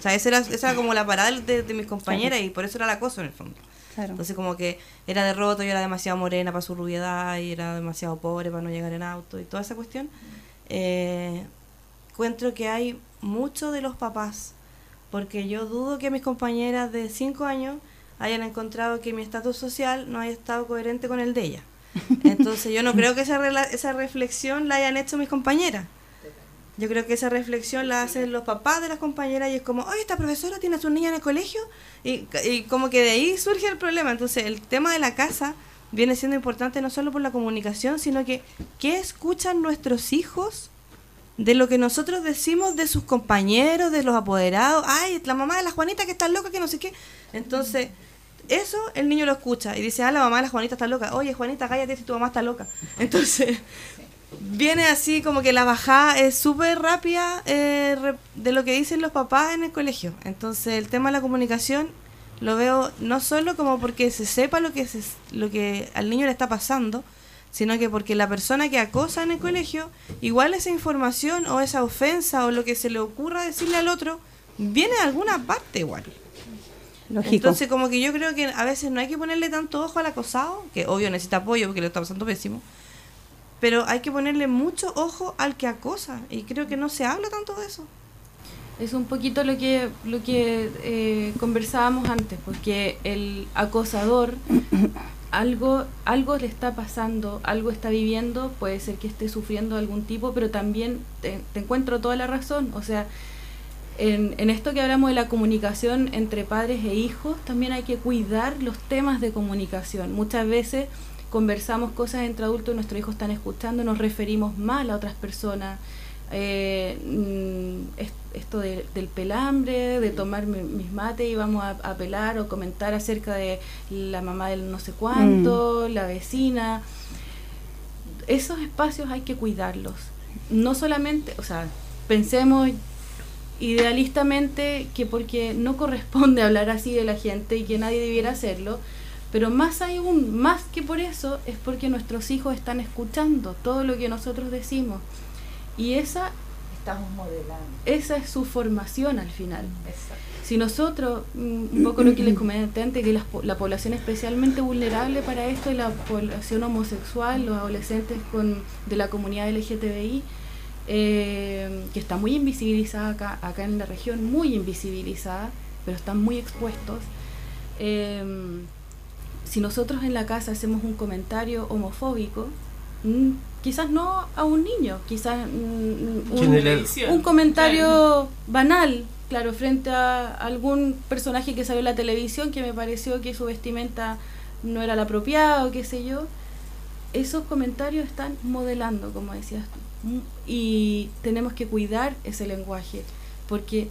O sea, esa era, esa era como la parada de, de mis compañeras y por eso era el acoso en el fondo. Claro. Entonces como que era derroto, yo era demasiado morena para su rubiedad y era demasiado pobre para no llegar en auto y toda esa cuestión. Eh, encuentro que hay mucho de los papás, porque yo dudo que mis compañeras de 5 años hayan encontrado que mi estatus social no haya estado coherente con el de ella. <laughs> Entonces yo no creo que esa, rela- esa reflexión la hayan hecho mis compañeras. Yo creo que esa reflexión la hacen los papás de las compañeras y es como, oye, esta profesora tiene a su niña en el colegio y, y como que de ahí surge el problema. Entonces el tema de la casa viene siendo importante no solo por la comunicación, sino que qué escuchan nuestros hijos de lo que nosotros decimos de sus compañeros, de los apoderados. Ay, la mamá de la Juanita que está loca, que no sé qué. Entonces, eso el niño lo escucha y dice, ah, la mamá de la Juanita está loca. Oye, Juanita, cállate si tu mamá está loca. <laughs> Entonces, viene así como que la bajada es súper rápida eh, de lo que dicen los papás en el colegio. Entonces, el tema de la comunicación lo veo no solo como porque se sepa lo que, se, lo que al niño le está pasando, sino que porque la persona que acosa en el colegio, igual esa información o esa ofensa o lo que se le ocurra decirle al otro, viene de alguna parte igual. Lógico. Entonces, como que yo creo que a veces no hay que ponerle tanto ojo al acosado, que obvio necesita apoyo porque le está pasando pésimo, pero hay que ponerle mucho ojo al que acosa, y creo que no se habla tanto de eso. Es un poquito lo que, lo que eh, conversábamos antes, porque el acosador algo, algo le está pasando, algo está viviendo, puede ser que esté sufriendo algún tipo, pero también te, encuentro toda la razón. O sea, en, en esto que hablamos de la comunicación entre padres e hijos, también hay que cuidar los temas de comunicación. Muchas veces conversamos cosas entre adultos y nuestros hijos están escuchando, nos referimos mal a otras personas. Eh, mm, es- esto de- del pelambre, de tomar mi- mis mates y vamos a, a pelar o comentar acerca de la mamá del no sé cuánto, la vecina. esos espacios hay que cuidarlos. No solamente, o sea, pensemos idealistamente que porque no corresponde <laughs> hablar así de la gente y que nadie debiera hacerlo, pero más aún, más que por eso, es porque nuestros hijos están escuchando todo lo que nosotros decimos. Y esa, Estamos modelando. esa es su formación al final. Si nosotros, mm, un poco lo que les comenté antes, que la, la población especialmente vulnerable para esto es la población homosexual, los adolescentes con, de la comunidad LGTBI, eh, que está muy invisibilizada acá, acá en la región, muy invisibilizada, pero están muy expuestos. Eh, si nosotros en la casa hacemos un comentario homofóbico, quizás no a un niño, quizás mm, General. un, un comentario banal, claro, frente a algún personaje que salió en la televisión que me pareció que su vestimenta no era la apropiada o qué sé yo, esos comentarios están modelando, como decías tú. Mm, Y tenemos que cuidar ese lenguaje, porque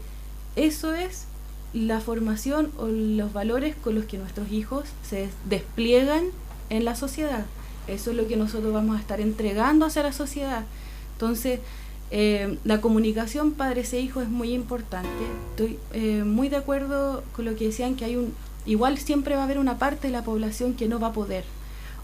eso es la formación o los valores con los que nuestros hijos se despliegan en la sociedad. Eso es lo que nosotros vamos a estar entregando hacia la sociedad. Entonces, eh, la comunicación padres e hijos es muy importante. Estoy eh, muy de acuerdo con lo que decían que hay un, igual siempre va a haber una parte de la población que no va a poder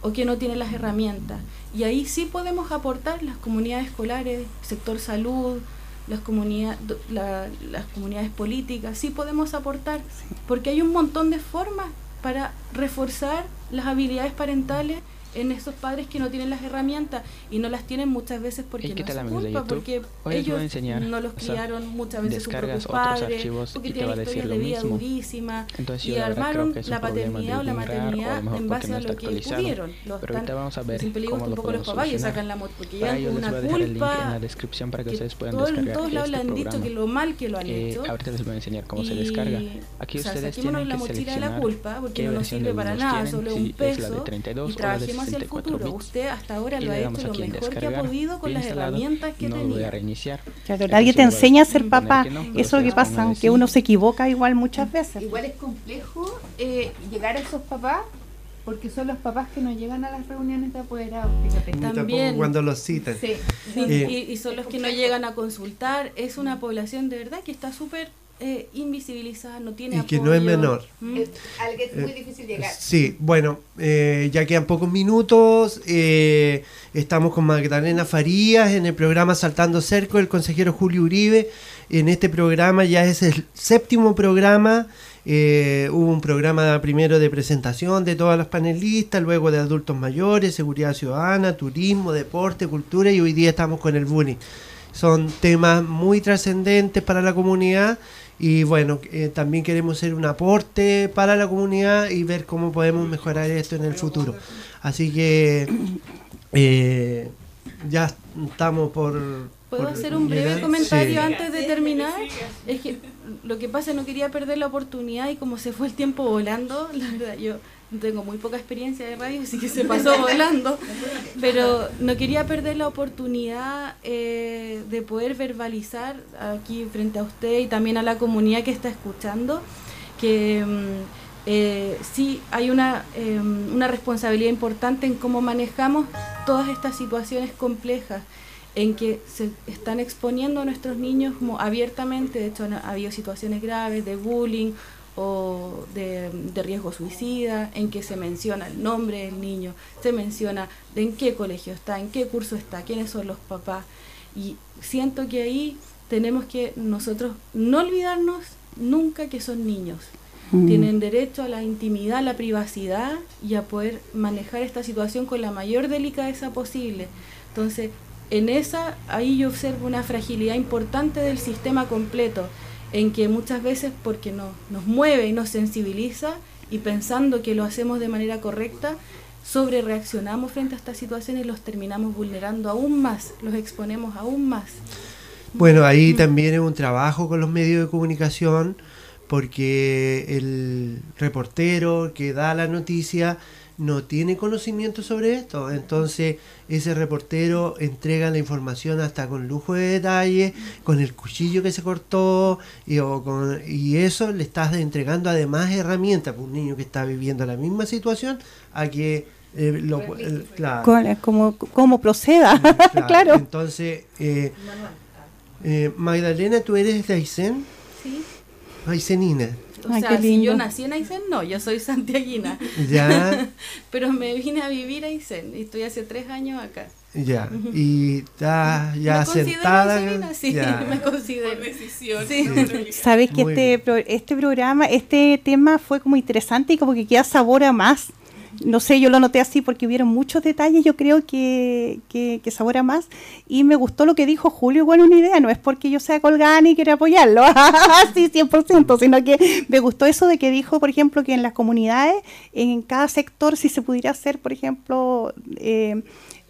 o que no tiene las herramientas. Y ahí sí podemos aportar las comunidades escolares, sector salud, las, comunidad, la- las comunidades políticas, sí podemos aportar, porque hay un montón de formas para reforzar las habilidades parentales en esos padres que no tienen las herramientas y no las tienen muchas veces porque Hey, ¿qué no es culpa, porque Hoy ellos enseñar, no los o sea, criaron muchas veces sus propios padres, porque tienen historias de vida mismo. durísimas Entonces yo y armaron la paternidad o la maternidad en base a lo que pudieron. Lo Pero ahorita vamos a ver cómo lo poco los papás y sacan la moto porque voy una a dejar el link en culpa la descripción para que, ustedes puedan descargar todos lados este le han dicho que lo mal que lo han Eh, hecho ahorita les voy a enseñar cómo se descarga. Aquí ustedes tienen la que mochila de la seleccionar culpa porque no nos sirve para nada, solo un peso 32 y o trabajemos hacia el 64 futuro. bits. Usted hasta ahora Y lo ha hecho lo mejor que ha podido con las herramientas que no lo voy a tenía. reiniciar. Claro, nadie te enseña a ser papá. que no, Eso que pasa, así. que uno se equivoca igual muchas veces. Igual es complejo eh, llegar a esos papás porque son los papás que no llegan a las reuniones de apoderados, fíjate. También. cuando los citan. Sí, Sí, Eh, y, y son los que no llegan a consultar. Es una población de verdad que está súper eh, invisibilizada, no tiene Y que no es menor. Mm. es, al que es muy difícil llegar. Sí, bueno, eh, ya quedan pocos minutos. eh, estamos con Magdalena Farías en el programa Saltando Cerco, el consejero Julio Uribe. En este programa ya es el séptimo programa. eh, hubo un programa primero de presentación de todas las panelistas, luego de adultos mayores, seguridad ciudadana, turismo, deporte, cultura y hoy día estamos con el bullying. Son temas muy trascendentes para la comunidad y bueno, eh, también queremos ser un aporte para la comunidad y ver cómo podemos mejorar esto en el futuro. Así que eh, ya estamos por... ¿Puedo por hacer un breve llegar. comentario Sí. antes de terminar? Es que lo que pasa, no quería perder la oportunidad y como se fue el tiempo volando, <laughs> la verdad, yo tengo muy poca experiencia de radio, así que se pasó volando, pero no quería perder la oportunidad eh, de poder verbalizar aquí frente a usted y también a la comunidad que está escuchando que mm, eh, sí hay una, eh, una responsabilidad importante en cómo manejamos todas estas situaciones complejas en que se están exponiendo a nuestros niños abiertamente, de hecho han habido situaciones graves de bullying o de, de riesgo suicida, en que se menciona el nombre del niño, se menciona de en qué colegio está, en qué curso está, quiénes son los papás. Y siento que ahí tenemos que nosotros no olvidarnos nunca que son niños. Mm. Tienen derecho a la intimidad, a la privacidad y a poder manejar esta situación con la mayor delicadeza posible. Entonces, en esa, ahí yo observo una fragilidad importante del sistema completo, en que muchas veces, porque no, nos mueve y nos sensibiliza, y pensando que lo hacemos de manera correcta, sobre reaccionamos frente a estas situaciones y los terminamos vulnerando aún más, los exponemos aún más. Bueno, ahí también es un trabajo con los medios de comunicación, porque el reportero que da la noticia no tiene conocimiento sobre esto. Entonces, ese reportero entrega la información hasta con lujo de detalle, con el cuchillo que se cortó, y, o con- y eso le estás entregando además herramientas para un niño que está viviendo la misma situación a que eh, lo el- claro, como, como proceda, claro. <laughs> claro. Entonces, eh, eh, Magdalena, ¿tú eres de Aysén? Sí. Aysenina. O Ay, sea, si yo nací en Aysén, no, yo soy santiaguina. <laughs> Ya, <laughs> Pero me vine a vivir a Aysén y estoy hace tres años acá. ya. Y está ya <laughs> me considero sentada. sí, ya. me Por considero. decisión. Sí. por obligación. Sabes que Muy este, pro- este programa, este tema fue como interesante y como que queda sabor a más. No sé, yo lo noté así porque hubieron muchos detalles, yo creo que, que, que sabor a más. Y me gustó lo que dijo Julio, igual una idea, no es porque yo sea colgada ni quiera apoyarlo, <laughs> sí, 100%, sino que me gustó eso de que dijo, por ejemplo, que en las comunidades, en cada sector, si se pudiera hacer, por ejemplo, eh,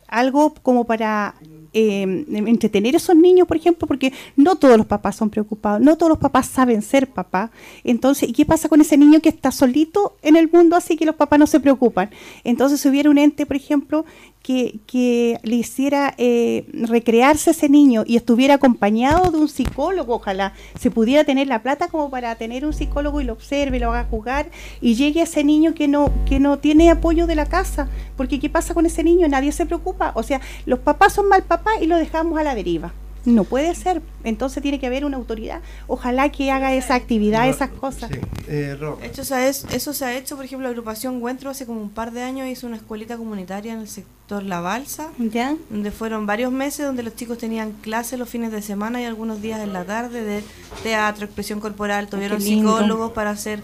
algo como para eh, entretener a esos niños, por ejemplo, porque no todos los papás son preocupados, no todos los papás saben ser papá. Entonces, ¿y qué pasa con ese niño que está solito en el mundo así que los papás no se preocupan? Entonces, si hubiera un ente, por ejemplo, que, que le hiciera eh, recrearse ese niño y estuviera acompañado de un psicólogo, ojalá se pudiera tener la plata como para tener un psicólogo y lo observe, lo haga jugar y llegue a ese niño que no, que no tiene apoyo de la casa. Porque ¿qué pasa con ese niño? Nadie se preocupa. O sea, los papás son mal papás y lo dejamos a la deriva. No puede ser. Entonces tiene que haber una autoridad. Ojalá que haga esa actividad, No, esas cosas. Sí, eh, hecho, eso se ha hecho, por ejemplo, la agrupación Encuentro hace como un par de años hizo una escuelita comunitaria en el sector La Balsa, ¿Ya? donde fueron varios meses donde los chicos tenían clases los fines de semana y algunos días en la tarde de teatro, expresión corporal, tuvieron psicólogos para hacer,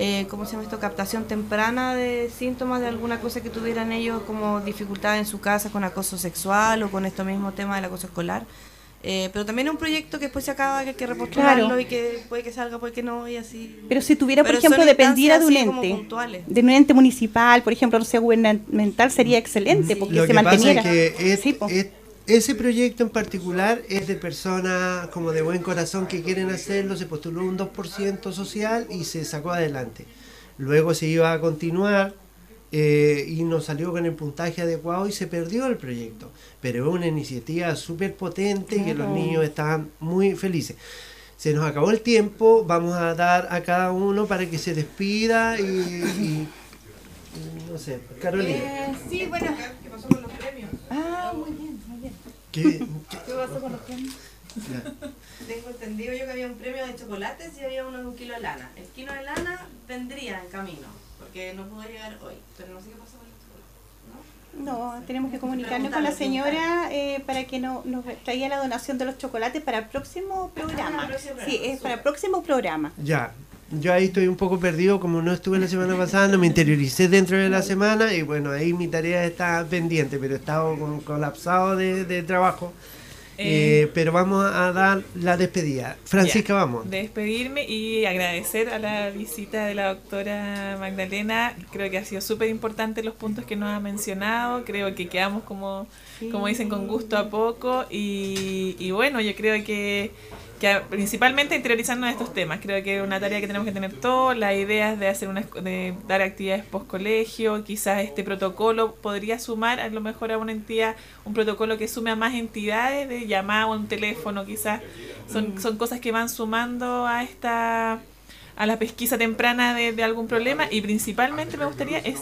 eh, ¿cómo se llama esto? Captación temprana de síntomas de alguna cosa que tuvieran ellos como dificultad en su casa con acoso sexual o con esto mismo tema del acoso escolar. Eh, pero también es un proyecto que después se acaba, que hay que repostularlo Claro. y que puede que salga, puede que no, y así. Pero si tuviera, por Pero ejemplo, dependiera de un ente, de un ente municipal, por ejemplo, no sé, gubernamental, sería excelente porque Lo se que pasa manteniera. es que es- Sí, po. es- ese proyecto en particular es de personas como de buen corazón que quieren hacerlo, se postuló un 2% social y se sacó adelante. Luego se iba a continuar eh, y no salió con el puntaje adecuado y se perdió el proyecto. Pero es una iniciativa súper potente que los Claro. niños estaban muy felices. Se nos acabó el tiempo, vamos a dar a cada uno para que se despida y, y- y no sé, Carolina. Eh, sí, bueno. ¿Qué pasó con los premios? Ah, muy bien. ¿Qué- qué- ¿Qué pasó con los premios? ya. Tengo entendido yo que había un premio de chocolates y había uno de un kilo de lana. El kilo de lana vendría en camino, porque no pudo llegar hoy, pero no sé qué pasó con los chocolates. No, tenemos que comunicarnos con la señora eh, para que no, nos traiga la donación de los chocolates para el próximo programa. el próximo Sí, programa, es para el próximo programa. Ya, yo ahí estoy un poco perdido, como no estuve la semana pasada, no me interioricé dentro de la semana y bueno, ahí mi tarea está pendiente, pero he estado con- colapsado de, de trabajo. Eh, Eh, pero vamos a dar la despedida. Francisca, Ya, vamos. Despedirme y agradecer a la visita de la doctora Magdalena. Creo que ha sido súper importante los puntos que nos ha mencionado. Creo que quedamos como, como dicen, con gusto a poco. Y, y bueno, yo creo que, que principalmente interiorizarnos en estos temas. Creo que es una tarea que tenemos que tener todos. Las ideas de hacer una, escu- de dar actividades post colegio. Quizás este protocolo podría sumar a lo mejor a una entidad, un protocolo que sume a más entidades de llamada o un teléfono. Quizás son, son cosas que van sumando a esta a la pesquisa temprana de, de algún problema y principalmente me gustaría es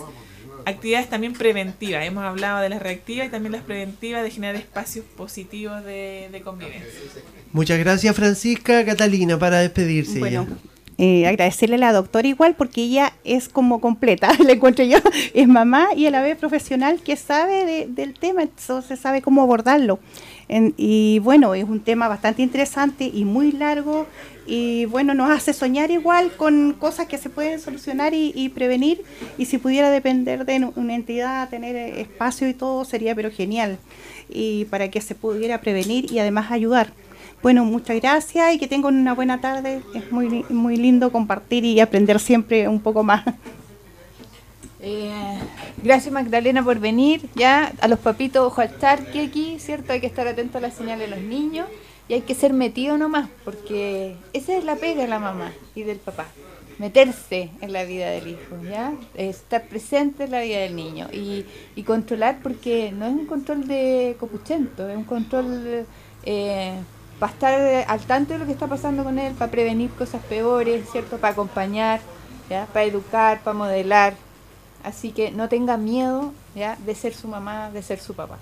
actividades también preventivas. Hemos hablado de las reactivas y también las preventivas de generar espacios positivos de, de convivencia. Muchas gracias, Francisca. Catalina, para despedirse. Bueno, ya. Eh, agradecerle a la doctora igual porque ella es como completa, <laughs> le encuentro yo, es mamá y a la vez profesional que sabe de- del tema, entonces sabe cómo abordarlo. Y bueno, es un tema bastante interesante y muy largo y bueno, nos hace soñar igual con cosas que se pueden solucionar y, prevenir y si pudiera depender de una entidad, tener espacio y todo sería pero genial y para que se pudiera prevenir y además ayudar. Bueno, muchas gracias y que tengan una buena tarde. Es muy, muy lindo compartir y aprender siempre un poco más. Eh, gracias Magdalena por venir. Ya a los papitos, ojo al charque aquí, ¿cierto? Hay que estar atento a las señales de los niños y hay que ser metido nomás, porque esa es la pega de la mamá y del papá. Meterse en la vida del hijo, ¿ya? Estar presente en la vida del niño y, y controlar, porque no es un control de copuchento, es un control eh, para estar al tanto de lo que está pasando con él, para prevenir cosas peores, ¿cierto? Para acompañar, ¿ya? Para educar, para modelar. Así que no tenga miedo ¿ya? de ser su mamá, de ser su papá.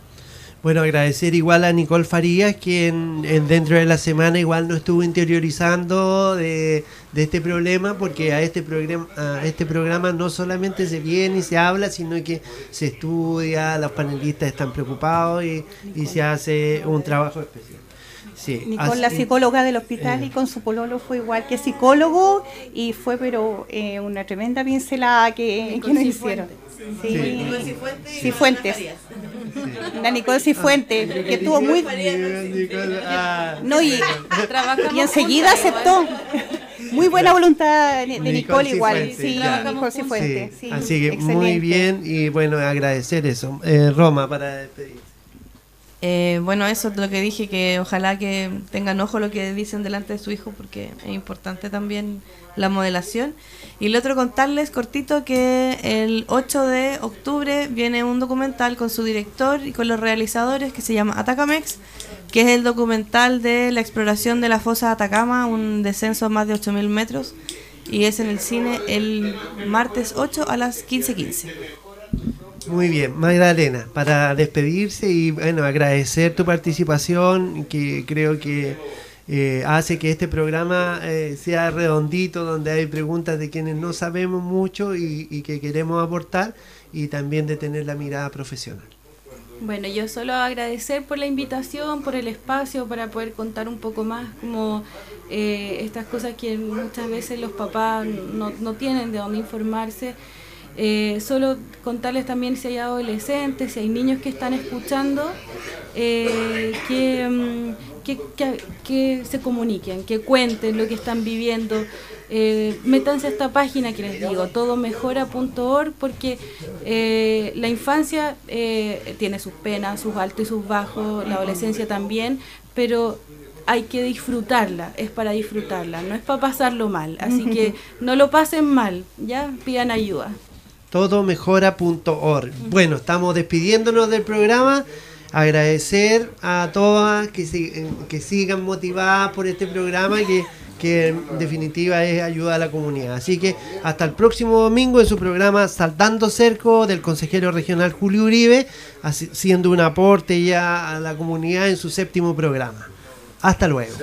Bueno, agradecer igual a Nicole Farías, quien en, dentro de la semana igual nos estuvo interiorizando de, de este problema, porque a este, programa, a este programa no solamente se viene y se habla, sino que se estudia, los panelistas están preocupados y, y se hace un trabajo especial. Sí, Nicole, la psicóloga del hospital, y con su pololo fue igual que psicólogo, y fue pero eh, una tremenda pincelada que, que nos hicieron. Sí, Nicole Cifuentes. La Nicole Cifuentes, que estuvo muy... No, y, y enseguida aceptó. Muy buena voluntad de Nicole, igual. sí, Nicole Cifuentes. Sí. Así que muy bien y bueno, agradecer eso. Eh, Roma para despedir. Eh, bueno, eso es lo que dije, que ojalá que tengan ojo lo que dicen delante de su hijo, porque es importante también la modelación. Y el otro contarles cortito que el 8 de octubre viene un documental con su director y con los realizadores que se llama Atacamex, que es el documental de la exploración de la fosa Atacama, un descenso más de 8.000 metros, y es en el cine el martes 8 a las 15.15. Muy bien, Magdalena, para despedirse y bueno, agradecer tu participación, que creo que eh, hace que este programa eh, sea redondito, donde hay preguntas de quienes no sabemos mucho y, que queremos aportar, y también de tener la mirada profesional. Bueno, yo solo agradecer por la invitación, por el espacio, para poder contar un poco más como eh, estas cosas que muchas veces los papás no, no tienen de dónde informarse. Eh, solo contarles también si hay adolescentes, si hay niños que están escuchando, eh, mm, que, que, que, se comuniquen, que cuenten lo que están viviendo. Eh, métanse a esta página que les digo, todomejora.org, porque eh, la infancia eh, tiene sus penas, sus altos y sus bajos, la adolescencia también, pero hay que disfrutarla, es para disfrutarla, no es para pasarlo mal. Así que <laughs> no lo pasen mal, ya pidan ayuda todomejora.org. Bueno, estamos despidiéndonos del programa. Agradecer a todas que, que sigan motivadas por este programa que, que en definitiva es ayuda a la comunidad. Así que hasta el próximo domingo en su programa Saltando Cerco del consejero regional Julio Uribe, haciendo un aporte ya a la comunidad en su séptimo programa. Hasta luego.